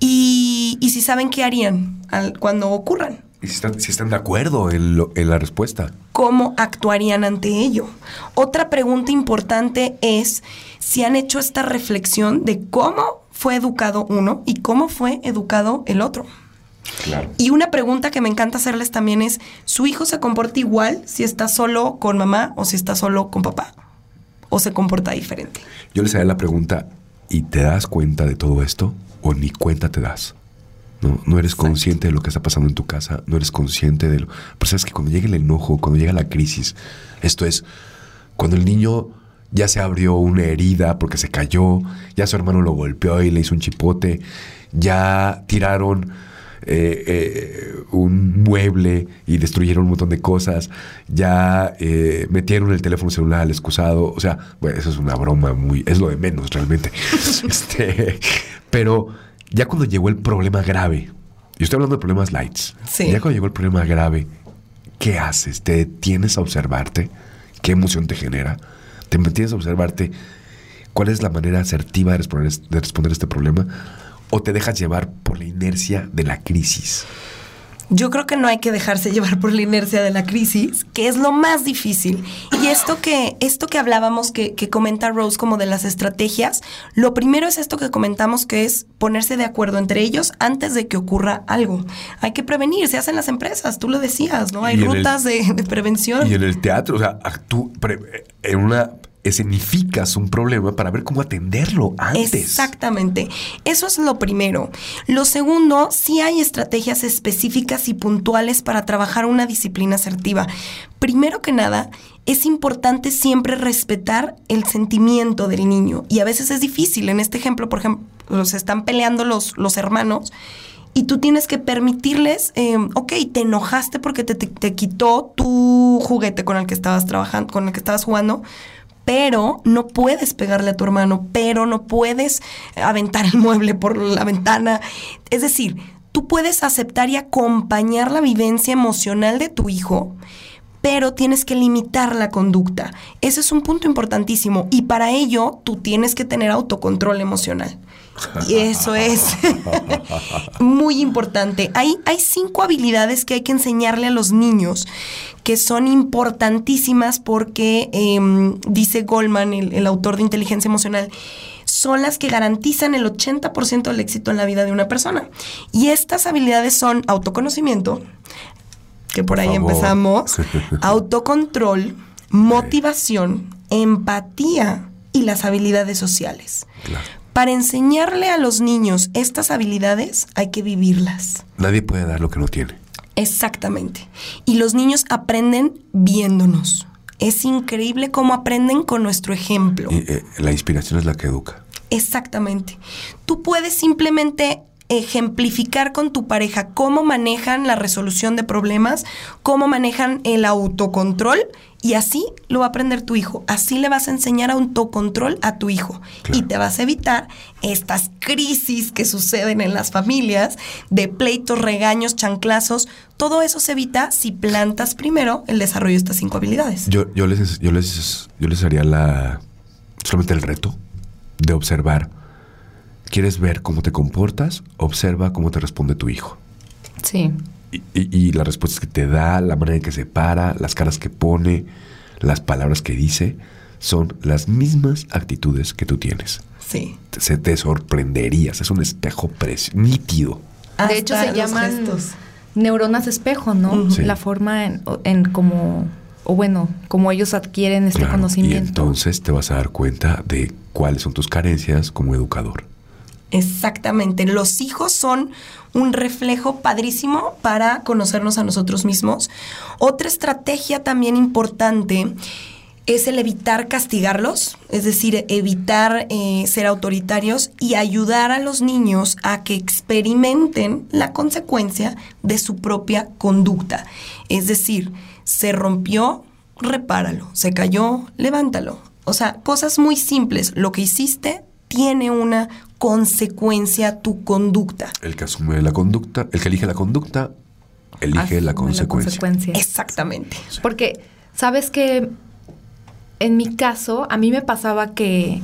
C: y, y si saben qué harían al- cuando ocurran.
B: Y si están, si están de acuerdo en, lo- en la respuesta.
C: cómo actuarían ante ello. Otra pregunta importante es si han hecho esta reflexión de cómo fue educado uno y cómo fue educado el otro.
B: Claro.
C: Y una pregunta que me encanta hacerles también es, ¿su hijo se comporta igual si está solo con mamá o si está solo con papá? ¿O se comporta diferente?
B: Yo les haría la pregunta, ¿y te das cuenta de todo esto? ¿O ni cuenta te das? No, no eres consciente de lo que está pasando en tu casa, no eres consciente de lo... Pero sabes que cuando llega el enojo, cuando llega la crisis, esto es, cuando el niño ya se abrió una herida porque se cayó, ya su hermano lo golpeó y le hizo un chipote, ya tiraron eh, eh, un mueble y destruyeron un montón de cosas, ya eh, metieron el teléfono celular al excusado, o sea, bueno, eso es una broma muy, es lo de menos realmente. este, pero ya cuando llegó el problema grave, yo estoy hablando de problemas lights,
C: Sí.
B: ya cuando llegó el problema grave, ¿qué haces? ¿Te detienes a observarte? ¿Qué emoción te genera? ¿Te detienes a observarte cuál es la manera asertiva de responder, de responder a este problema? ¿O te dejas llevar por la inercia de la crisis?
C: Yo creo que no hay que dejarse llevar por la inercia de la crisis, que es lo más difícil. Y esto que, esto que hablábamos, que, que comenta Rose como de las estrategias, lo primero es esto que comentamos, que es ponerse de acuerdo entre ellos antes de que ocurra algo. Hay que prevenir, se hacen las empresas, tú lo decías, ¿no? Hay
B: el-
C: rutas de, de prevención.
B: Y en el teatro, o sea, pre- en una escenificas un problema para ver cómo atenderlo antes.
C: Exactamente. Eso es lo primero. Lo segundo, sí hay estrategias específicas y puntuales para trabajar una disciplina asertiva. Primero que nada, es importante siempre respetar el sentimiento del niño. Y a veces es difícil. En este ejemplo, por ejemplo, se están peleando los, los hermanos. Y tú tienes que permitirles, eh, ok, te enojaste porque te, te- te quitó tu juguete con el que estabas trabajando, con el que estabas jugando, pero no puedes pegarle a tu hermano, pero no puedes aventar el mueble por la ventana. Es decir, tú puedes aceptar y acompañar la vivencia emocional de tu hijo, pero tienes que limitar la conducta. Ese es un punto importantísimo y para ello tú tienes que tener autocontrol emocional. Y eso es muy importante. Hay, hay cinco habilidades que hay que enseñarle a los niños que son importantísimas porque, em, dice Goldman, el, el autor de inteligencia emocional, son las que garantizan el 80% del éxito en la vida de una persona. Y estas habilidades son autoconocimiento, que por,
B: Por
C: ahí
B: favor.
C: empezamos, autocontrol, motivación, empatía y las habilidades sociales.
B: Claro.
C: Para enseñarle a los niños estas habilidades hay que vivirlas.
B: Nadie puede dar lo que no tiene.
C: Exactamente. Y los niños aprenden viéndonos. Es increíble cómo aprenden con nuestro ejemplo.
B: Y, eh, la inspiración es la que educa.
C: Exactamente. Tú puedes simplemente ejemplificar con tu pareja cómo manejan la resolución de problemas, cómo manejan el autocontrol y así lo va a aprender tu hijo. Así le vas a enseñar autocontrol a tu hijo
B: Claro.
C: y te vas a evitar estas crisis que suceden en las familias de pleitos, regaños, chanclazos. Todo eso se evita si plantas primero el desarrollo de estas cinco habilidades.
B: Yo, yo, les, yo, les, yo les haría la, solamente el reto de observar. ¿Quieres ver cómo te comportas? Observa cómo te responde tu hijo.
A: Sí.
B: Y, y- y las respuestas que te da, la manera en que se para, las caras que pone, las palabras que dice, son las mismas actitudes que tú tienes.
C: Sí.
B: Te- Se te sorprenderías. Es un espejo nítido.
A: De hecho, se llaman
C: gestos.
A: neuronas espejo, ¿no?
B: Sí.
A: La forma en, en cómo, o bueno, cómo ellos adquieren este
B: Claro, Y
A: conocimiento.
B: entonces te vas a dar cuenta de cuáles son tus carencias como educador.
C: Exactamente. Los hijos son un reflejo padrísimo para conocernos a nosotros mismos. Otra estrategia también importante es el evitar castigarlos, es decir, evitar eh, ser autoritarios y ayudar a los niños a que experimenten la consecuencia de su propia conducta. Es decir, se rompió, repáralo, se cayó, levántalo. O sea, cosas muy simples. Lo que hiciste tiene una consecuencia tu conducta.
B: El que asume la conducta, el que elige la conducta, elige la
A: Asume
B: consecuencia.
C: Exactamente.
A: Porque, ¿sabes que En mi caso, a mí me pasaba que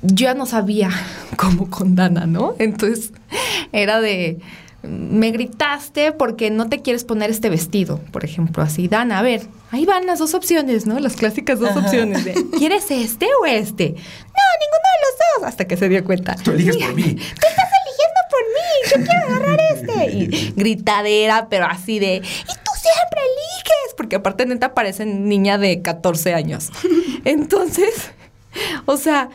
A: yo ya no sabía cómo con Dana, ¿no? Entonces, era de, me gritaste porque no te quieres poner este vestido, por ejemplo, así, Dana, a ver, ahí van las dos opciones, ¿no? Las clásicas dos
C: Ajá.
A: opciones de, ¿quieres este o este? No, ninguno de los dos, hasta que se dio cuenta.
D: Tú eliges por mí.
A: Tú estás eligiendo por mí, yo quiero agarrar este. Y gritadera, pero así de, y tú siempre eliges, porque aparte neta parecen niña de 14 años. Entonces, o sea,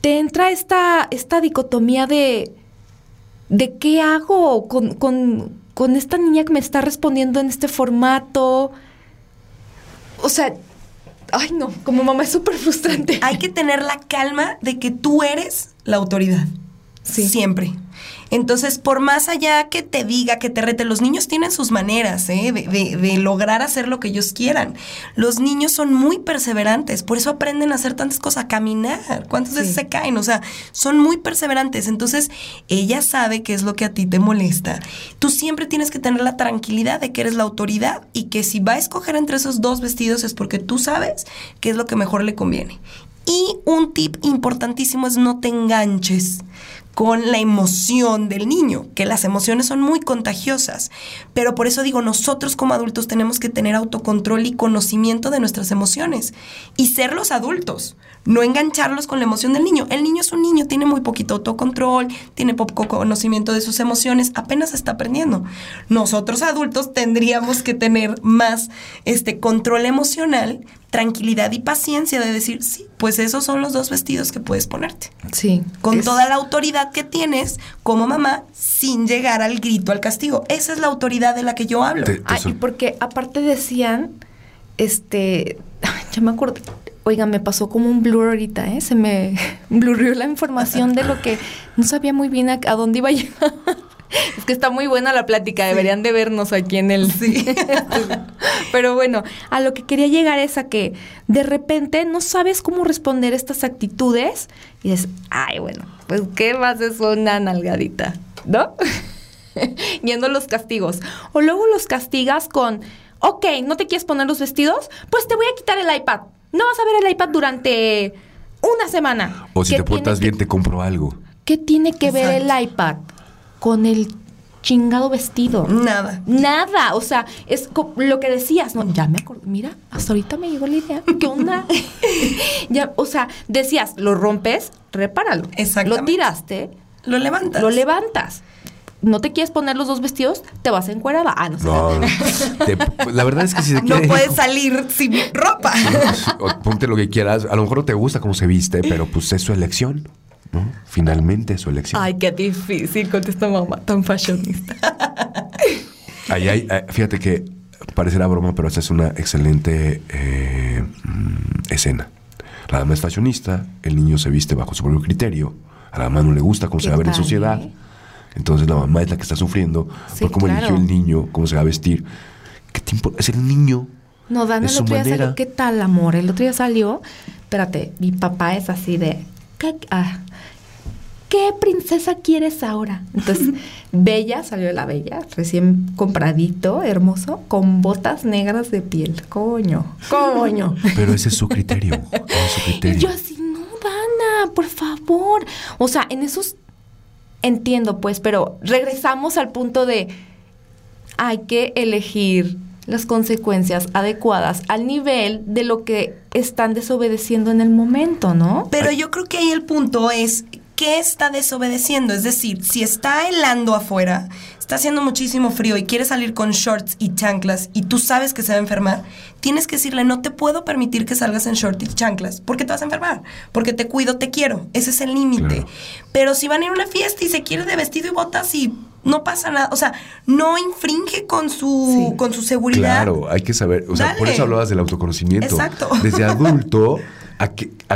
A: te entra esta, esta dicotomía de, de qué hago con, con, con esta niña que me está respondiendo en este formato. O sea, ay no, como mamá es súper frustrante.
C: Hay que tener la calma de que tú eres la autoridad.
A: Sí.
C: Siempre. Entonces, por más allá que te diga, que te rete, los niños tienen sus maneras ¿eh? de, de- de lograr hacer lo que ellos quieran. Los niños son muy perseverantes, por eso aprenden a hacer tantas cosas, a caminar. ¿Cuántas veces se caen? O sea, son muy perseverantes. Entonces, ella sabe qué es lo que a ti te molesta. Tú siempre tienes que tener la tranquilidad de que eres la autoridad y que si va a escoger entre esos dos vestidos es porque tú sabes qué es lo que mejor le conviene. Y un tip importantísimo es no te enganches. Con la emoción del niño, que las emociones son muy contagiosas. Pero por eso digo, nosotros como adultos tenemos que tener autocontrol y conocimiento de nuestras emociones y ser los adultos, no engancharlos con la emoción del niño. El niño es un niño, tiene muy poquito autocontrol, tiene poco conocimiento de sus emociones, apenas está aprendiendo. Nosotros adultos tendríamos que tener más este control emocional tranquilidad y paciencia de decir, sí, pues esos son los dos vestidos que puedes ponerte.
A: Sí.
C: Con toda la autoridad que tienes como mamá, sin llegar al grito, al castigo. Esa es la autoridad de la que yo hablo.
A: Ah, y porque aparte decían, este, ya me acuerdo, oiga, me pasó como un blur ahorita, ¿eh? Se me blurrió la información de lo que no sabía muy bien a, a dónde iba a llegar. Es que está muy buena la plática, deberían de vernos aquí en el... Sí. Pero bueno, a lo que quería llegar es a que de repente no sabes cómo responder estas actitudes y dices, ay, bueno, pues qué más es una nalgadita, ¿no? Yendo los castigos. O luego los castigas con, ok, ¿no te quieres poner los vestidos? Pues te voy a quitar el iPad. No vas a ver el iPad durante una semana.
B: O si te portas bien, te compro algo.
A: ¿Qué tiene que ver el iPad con el chingado vestido.
C: Nada.
A: Nada. O sea, es lo que decías, ¿no? Ya me acuerdo. Mira, hasta ahorita me llegó la idea. ¿Qué onda? ya, o sea, decías, lo rompes, repáralo. Lo tiraste.
C: Lo levantas.
A: Lo levantas. ¿No te quieres poner los dos vestidos? Te vas a encuerar. Ah, no,
B: no, la verdad es que si
C: se quiere, No puedes salir sin ropa.
B: ponte lo que quieras. A lo mejor no te gusta cómo se viste, pero pues es su elección. Finalmente su elección.
A: Ay, qué difícil contesta mamá, tan fashionista.
B: Ahí hay, fíjate que parecerá broma, pero esta es una excelente eh, mm, escena. La dama es fashionista, el niño se viste bajo su propio criterio, a la mamá no le gusta cómo se va a ver en sociedad. Entonces la mamá es la que está sufriendo por cómo eligió el niño, cómo se va a vestir. ¿Qué tiempo? Es el niño.
A: No, Dana, el otro día salió. ¿Qué tal, amor? El otro día salió. Espérate, mi papá es así de. ¿qué? Ah, ¿qué princesa quieres ahora? Entonces, Bella, salió la Bella, recién compradito, hermoso, con botas negras de piel. Coño, coño.
B: Pero ese es su criterio.
A: Y yo así, no, Dana, por favor. O sea, en esos entiendo, pues, pero regresamos al punto de hay que elegir las consecuencias adecuadas al nivel de lo que están desobedeciendo en el momento, ¿no?
C: Pero yo creo que ahí el punto es qué está desobedeciendo. Es decir, si está helando afuera, está haciendo muchísimo frío y quiere salir con shorts y chanclas y tú sabes que se va a enfermar, tienes que decirle, no te puedo permitir que salgas en shorts y chanclas, porque te vas a enfermar, porque te cuido, te quiero. Ese es el límite. Pero si van a ir a una fiesta y se quiere de vestido y botas y no pasa nada, o sea, no infringe con su, con su seguridad.
B: Claro, hay que saber, o sea, por eso hablabas del autoconocimiento. Exacto. Desde adulto ¿a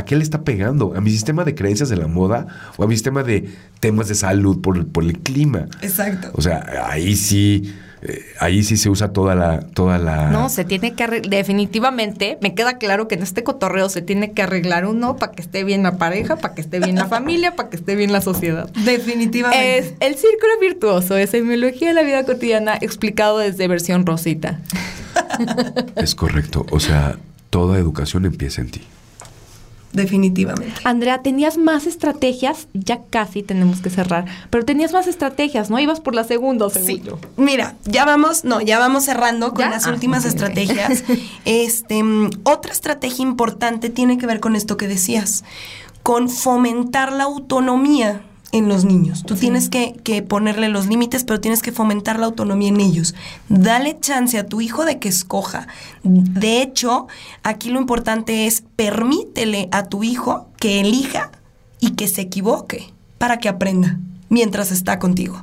B: qué, le está pegando? ¿A mi sistema de creencias de la moda o a mi sistema de temas de salud por, el clima?
C: Exacto.
B: O sea, ahí sí... Eh, ahí sí se usa toda la, toda la.
A: No, se tiene que arreglar. Definitivamente, me queda claro que en este cotorreo se tiene que arreglar uno para que esté bien la pareja, para que esté bien la familia, para que esté bien la sociedad.
C: Definitivamente.
A: Es el círculo virtuoso, es semiología de la vida cotidiana explicado desde versión rosita.
B: Es correcto. O sea, toda educación empieza en ti
C: definitivamente.
A: Andrea, tenías más estrategias, ya casi tenemos que cerrar, pero tenías más estrategias, ¿no? Ibas por la segunda,
C: Sí. Mira, ya vamos, no, ya vamos cerrando con las ah, últimas estrategias. este, mm, otra estrategia importante tiene que ver con esto que decías, con fomentar la autonomía en los niños. Tú tienes que, que, ponerle los límites, pero tienes que fomentar la autonomía en ellos. Dale chance a tu hijo de que escoja. De hecho, aquí lo importante es permítele a tu hijo que elija y que se equivoque para que aprenda mientras está contigo.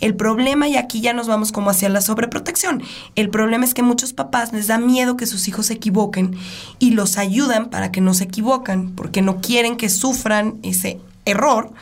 C: El problema, y aquí ya nos vamos como hacia la sobreprotección, el problema es que muchos papás les da miedo que sus hijos se equivoquen y los ayudan para que no se equivocan, porque no quieren que sufran ese error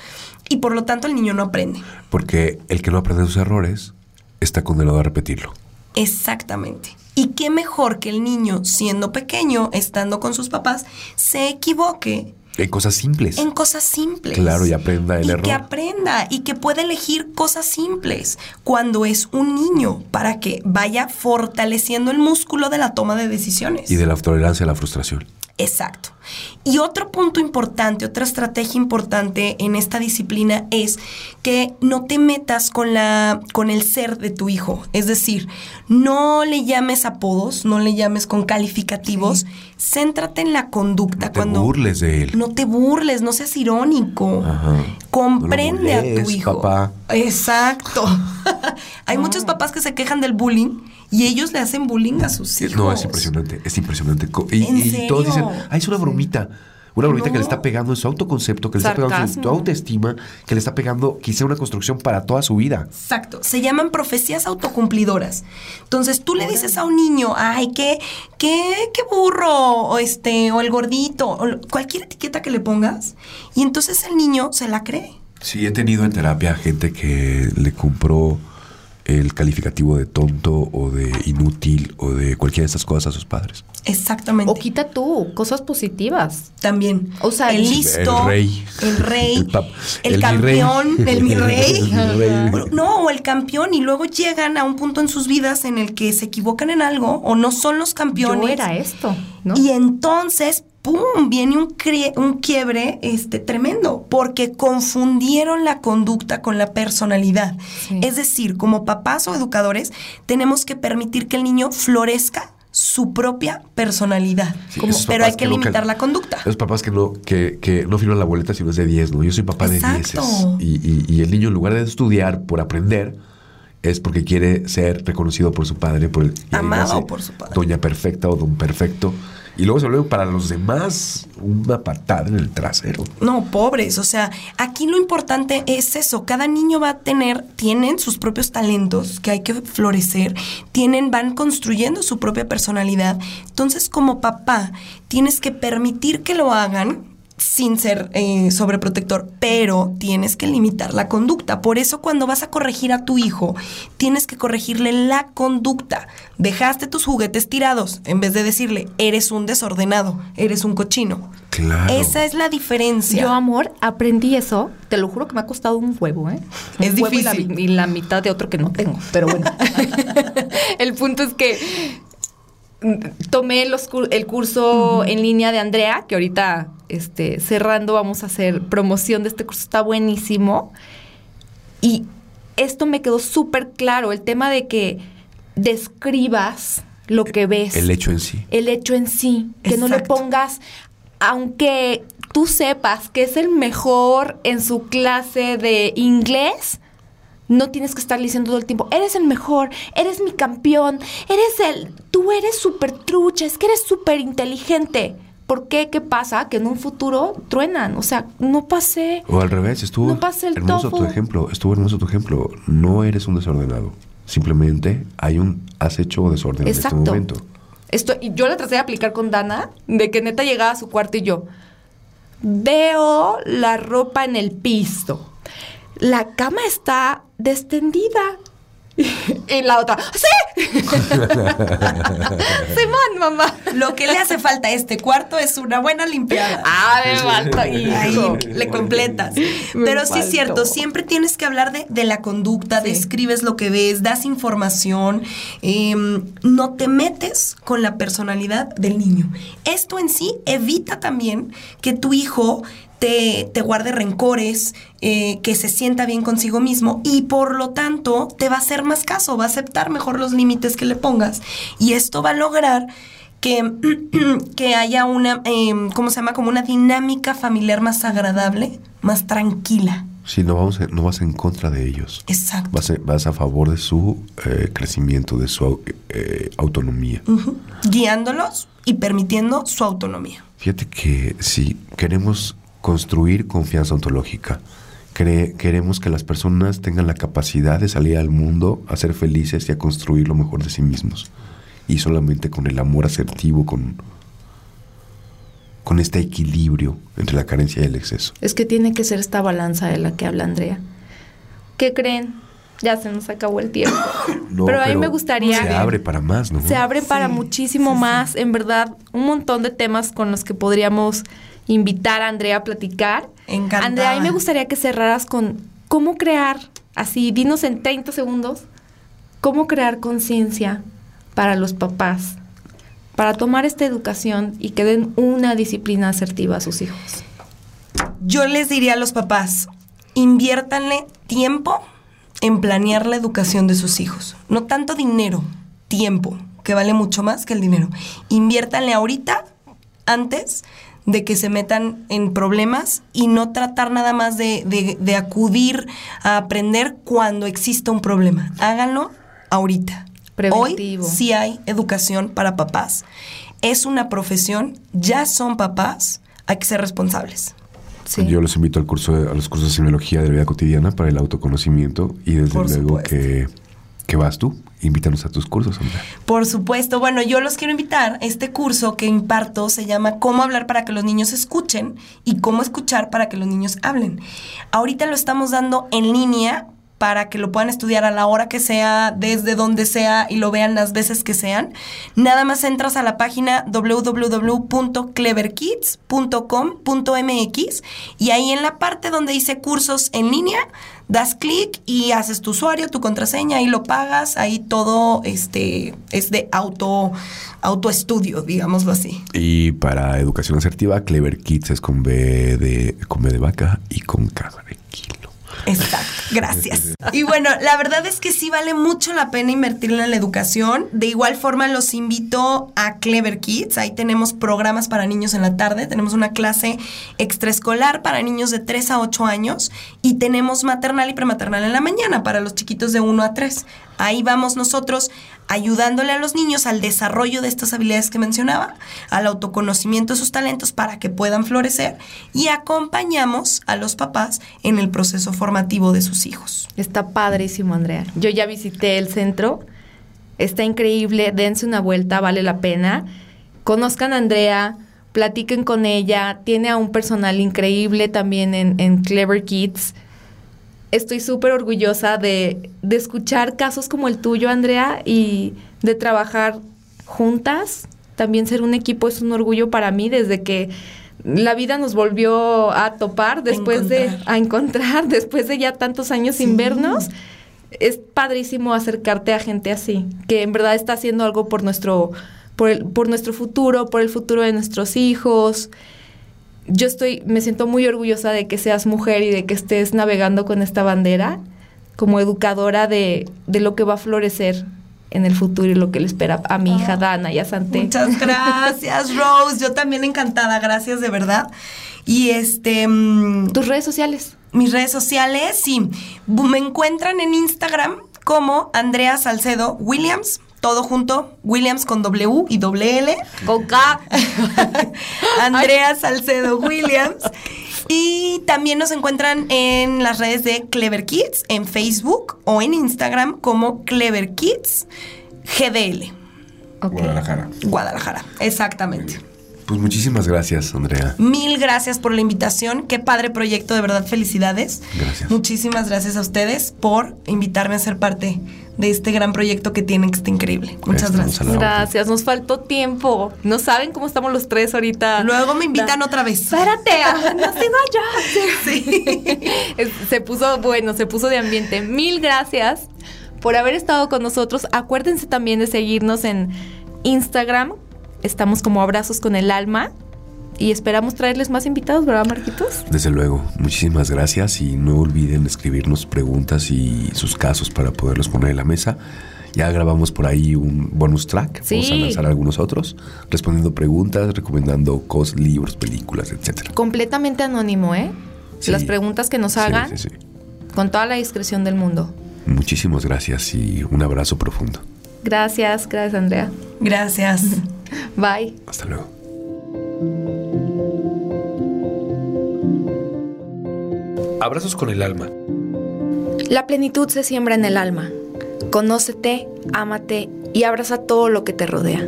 C: y por lo tanto el niño no aprende.
B: Porque el que no aprende sus errores está condenado a repetirlo.
C: Exactamente. Y qué mejor que el niño, siendo pequeño, estando con sus papás, se equivoque
B: En cosas simples.
C: en cosas simples.
B: Claro, y aprenda el
C: y
B: error.
C: que aprenda y que pueda elegir cosas simples cuando es un niño para que vaya fortaleciendo el músculo de la toma de decisiones.
B: Y de la tolerancia a la frustración.
C: Exacto. Y otro punto importante, otra estrategia importante en esta disciplina es que no te metas con la con el ser de tu hijo, es decir, no le llames apodos, no le llames con calificativos, céntrate en la conducta
B: No te
C: cuando
B: burles de él.
C: no te burles, no seas irónico.
B: Ajá.
C: Comprende
B: No lo
C: a tu
B: burles,
C: hijo.
B: papá.
C: Exacto. Hay muchos papás que se quejan del bullying y ellos le hacen bullying a sus hijos.
B: No, es impresionante, es impresionante. Y,
C: ¿En
B: y todos dicen, ah, es una bromita. Una bromita que le está pegando en su autoconcepto, que le está pegando en su autoestima, que le está pegando quizá una construcción para toda su vida.
C: Exacto, se llaman profecías autocumplidoras. Entonces tú le dices a un niño, ay, qué, qué, qué burro, o este, o el gordito, o cualquier etiqueta que le pongas, y entonces el niño se la cree.
B: Sí, he tenido en terapia gente que le compró el calificativo de tonto o de inútil o de cualquiera de estas cosas a sus padres.
C: Exactamente.
A: O quita tú cosas positivas.
C: También.
A: O sea,
C: el listo,
B: el rey.
C: el rey,
B: El pap-
C: el,
B: el mi
C: campeón, el mi rey.
B: El mi rey.
C: No, o el campeón y luego llegan a un punto en sus vidas en el que se equivocan en algo o no son los campeones.
A: Yo era esto, ¿no?
C: Y entonces, ¡pum! viene un, un quiebre este, tremendo, porque confundieron la conducta con la personalidad.
A: Sí.
C: Es decir, como papás o educadores, tenemos que permitir que el niño florezca su propia personalidad.
B: Sí,
C: Como-
B: esos
C: pero hay que limitar la conducta.
B: Los papás que no, que, que no firman la boleta si no es de 10, ¿no? Yo soy papá
C: Exacto.
B: de 10. Y, y- y el niño, en lugar de estudiar por aprender, es porque quiere ser reconocido por su padre. Por el,
C: Amado
B: nace
C: por su padre.
B: Doña perfecta o don perfecto. Y luego se vuelve para los demás una patada en el trasero.
C: No, pobres. O sea, aquí lo importante es eso. Cada niño va a tener, tienen sus propios talentos que hay que florecer, tienen, van construyendo su propia personalidad. Entonces, como papá, tienes que permitir que lo hagan sin ser eh, sobreprotector, pero tienes que limitar la conducta. Por eso cuando vas a corregir a tu hijo, tienes que corregirle la conducta. Dejaste tus juguetes tirados en vez de decirle, eres un desordenado, eres un cochino.
B: Claro.
C: Esa es la diferencia.
A: Yo, amor, aprendí eso. Te lo juro que me ha costado un huevo, ¿eh? Un
C: Es
A: huevo y la,
C: difícil.
A: y la mitad de otro que no tengo. Pero bueno. el punto es que mm, tomé los el curso en línea de Andrea, que ahorita este, cerrando vamos a hacer promoción de este curso. Está buenísimo. Y esto me quedó súper claro. El tema de que describas lo que ves
B: El hecho en sí.
A: el hecho en sí, que no le pongas, aunque tú sepas que es el mejor en su clase de inglés, no tienes que estar diciendo todo el tiempo, eres el mejor, eres mi campeón, eres el, tú eres súper trucha, es que eres súper inteligente. ¿Por qué? ¿Qué pasa? Que en un futuro truenan. O sea, no pasé.
B: O al revés, estuvo
A: No pasé el
B: hermoso tu ejemplo. Estuvo hermoso tu ejemplo. No eres un desordenado. Simplemente hay un has hecho desorden en este
A: Exacto.
B: momento.
A: Esto, y yo la traté de aplicar con Dana, de que neta llegaba a su cuarto y yo veo la ropa en el piso. La cama está destendida. Y la otra, ¡sí! Simón, mamá.
C: Lo que le hace falta a este cuarto es una buena limpiada.
A: Ah, me falta,
C: Ahí
A: hijo.
C: le completas.
A: Me
C: Pero sí es cierto, siempre tienes que hablar de, de la conducta,
A: Sí.
C: describes lo que ves, das información, em, no te metes con la personalidad del niño. Esto en sí evita también que tu hijo te, te guarde rencores, eh, que se sienta bien consigo mismo y por lo tanto te va a hacer más caso, va a aceptar mejor los límites que le pongas. Y esto va a lograr que, que haya una, em, ¿cómo se llama? Como una dinámica familiar más agradable, más tranquila.
B: Sí, no, vamos a- no vas en contra de ellos.
C: Exacto.
B: Vas a, vas a favor de su eh, crecimiento, de su eh, autonomía.
C: Guiándolos y permitiendo su autonomía.
B: Fíjate que si queremos construir confianza ontológica, cre- queremos que las personas tengan la capacidad de salir al mundo a ser felices y a construir lo mejor de sí mismos. Y solamente con el amor asertivo, con, con este equilibrio entre la carencia y el exceso.
A: Es que tiene que ser esta balanza de la que habla Andrea. ¿Qué creen? Ya se nos acabó el tiempo.
B: No,
A: pero a mí me gustaría...
B: Se abre para más, ¿no?
A: Se abre para muchísimo
C: sí, sí.
A: más, en verdad, un montón de temas con los que podríamos invitar a Andrea a platicar.
C: Encantada.
A: Andrea, a mí me gustaría que cerraras con cómo crear, así, dinos en 30 segundos, cómo crear conciencia para los papás, para tomar esta educación y que den una disciplina asertiva a sus hijos.
C: Yo les diría a los papás, inviértanle tiempo en planear la educación de sus hijos. No tanto dinero, tiempo, que vale mucho más que el dinero. Inviértanle ahorita, antes de que se metan en problemas y no tratar nada más de, de- de acudir a aprender cuando exista un problema. Háganlo ahorita.
A: Preventivo.
C: Hoy sí hay educación para papás. Es una profesión, ya son papás, hay que ser responsables.
A: Sí.
B: Yo los invito al curso de- a los cursos de semiología de la vida cotidiana para el autoconocimiento y desde
C: Por
B: luego
C: supuesto.
B: que, que vas tú. Invítanos a tus cursos.
C: Por supuesto, bueno, yo los quiero invitar. Este curso que imparto se llama Cómo hablar para que los niños escuchen y cómo escuchar para que los niños hablen. Ahorita lo estamos dando en línea para que lo puedan estudiar a la hora que sea, desde donde sea y lo vean las veces que sean. Nada más entras a la página www.cleverkids.com.mx y ahí en la parte donde dice cursos en línea, das clic y haces tu usuario, tu contraseña, ahí lo pagas, ahí todo este es de auto autoestudio, digámoslo así.
B: Y para educación asertiva, Clever Kids es con B de, con B de vaca y con K de kilo.
C: Exacto, gracias. Y bueno, la verdad es que sí vale mucho la pena invertir en la educación. De igual forma los invito a Clever Kids. Ahí tenemos programas para niños en la tarde, tenemos una clase extraescolar para niños de 3 a 8 años y tenemos maternal y prematernal en la mañana para los chiquitos de 1 a 3. Ahí vamos nosotros ayudándole a los niños al desarrollo de estas habilidades que mencionaba, al autoconocimiento de sus talentos para que puedan florecer y acompañamos a los papás en el proceso formativo de sus hijos.
A: Está padrísimo, Andrea. Yo ya visité el centro. Está increíble. Dense una vuelta, vale la pena. Conozcan a Andrea, platiquen con ella. Tiene a un personal increíble también en, en Clever Kids. Estoy súper orgullosa de, de escuchar casos como el tuyo, Andrea, y de trabajar juntas. También ser un equipo es un orgullo para mí desde que la vida nos volvió a topar después de
C: encontrar.
A: a encontrar después de ya tantos años sin vernos. Es padrísimo acercarte a gente así, que en verdad está haciendo algo por nuestro por, el- por nuestro futuro, por el futuro de nuestros hijos. Yo estoy me siento muy orgullosa de que seas mujer y de que estés navegando con esta bandera como educadora de, de lo que va a florecer en el futuro y lo que le espera a mi hija Dana y a Santé.
C: Muchas gracias, Rose. Yo también encantada, gracias de verdad. Y este mm,
A: Tus redes sociales.
C: mis redes sociales, sí. Me encuentran en Instagram como Andrea Salcedo Williams, todo junto, Williams con W y doble L.
A: Con K.
C: Andrea Salcedo Williams. Y también nos encuentran en las redes de Clever Kids, en Facebook o en Instagram como Clever Kids GDL.
B: Guadalajara.
C: Guadalajara. Exactamente.
B: Pues muchísimas gracias, Andrea.
C: Mil gracias por la invitación. Qué padre proyecto, de verdad, felicidades.
B: Gracias.
C: Muchísimas gracias a ustedes por invitarme a ser parte de este gran proyecto que tienen, que está increíble. Muchas
B: Estamos
C: gracias.
A: Gracias, nos faltó tiempo. No saben cómo estamos los tres ahorita.
C: Luego me invitan
A: Da-
C: otra vez.
A: Espérate, ah, no se vaya. Es- Se puso bueno, se puso de ambiente. Mil gracias por haber estado con nosotros. Acuérdense también de seguirnos en Instagram. Estamos como Abrazos con el Alma. Y esperamos traerles más invitados, ¿verdad, Marquitos?
B: Desde luego, muchísimas gracias y no olviden escribirnos preguntas y sus casos para poderlos poner en la mesa. Ya grabamos por ahí un bonus track, vamos a
A: Sí.
B: lanzar algunos otros, respondiendo preguntas, recomendando cosas, libros, películas, etcétera.
A: Completamente anónimo, ¿eh?
B: Sí.
A: Las preguntas que nos
B: Sí,
A: hagan,
B: sí, sí.
A: con toda la discreción del mundo.
B: Muchísimas gracias y un abrazo profundo.
A: Gracias, gracias, Andrea.
C: Gracias.
A: Bye.
B: Hasta luego.
D: Abrazos con el alma.
A: La plenitud se siembra en el alma. Conócete, ámate y abraza todo lo que te rodea.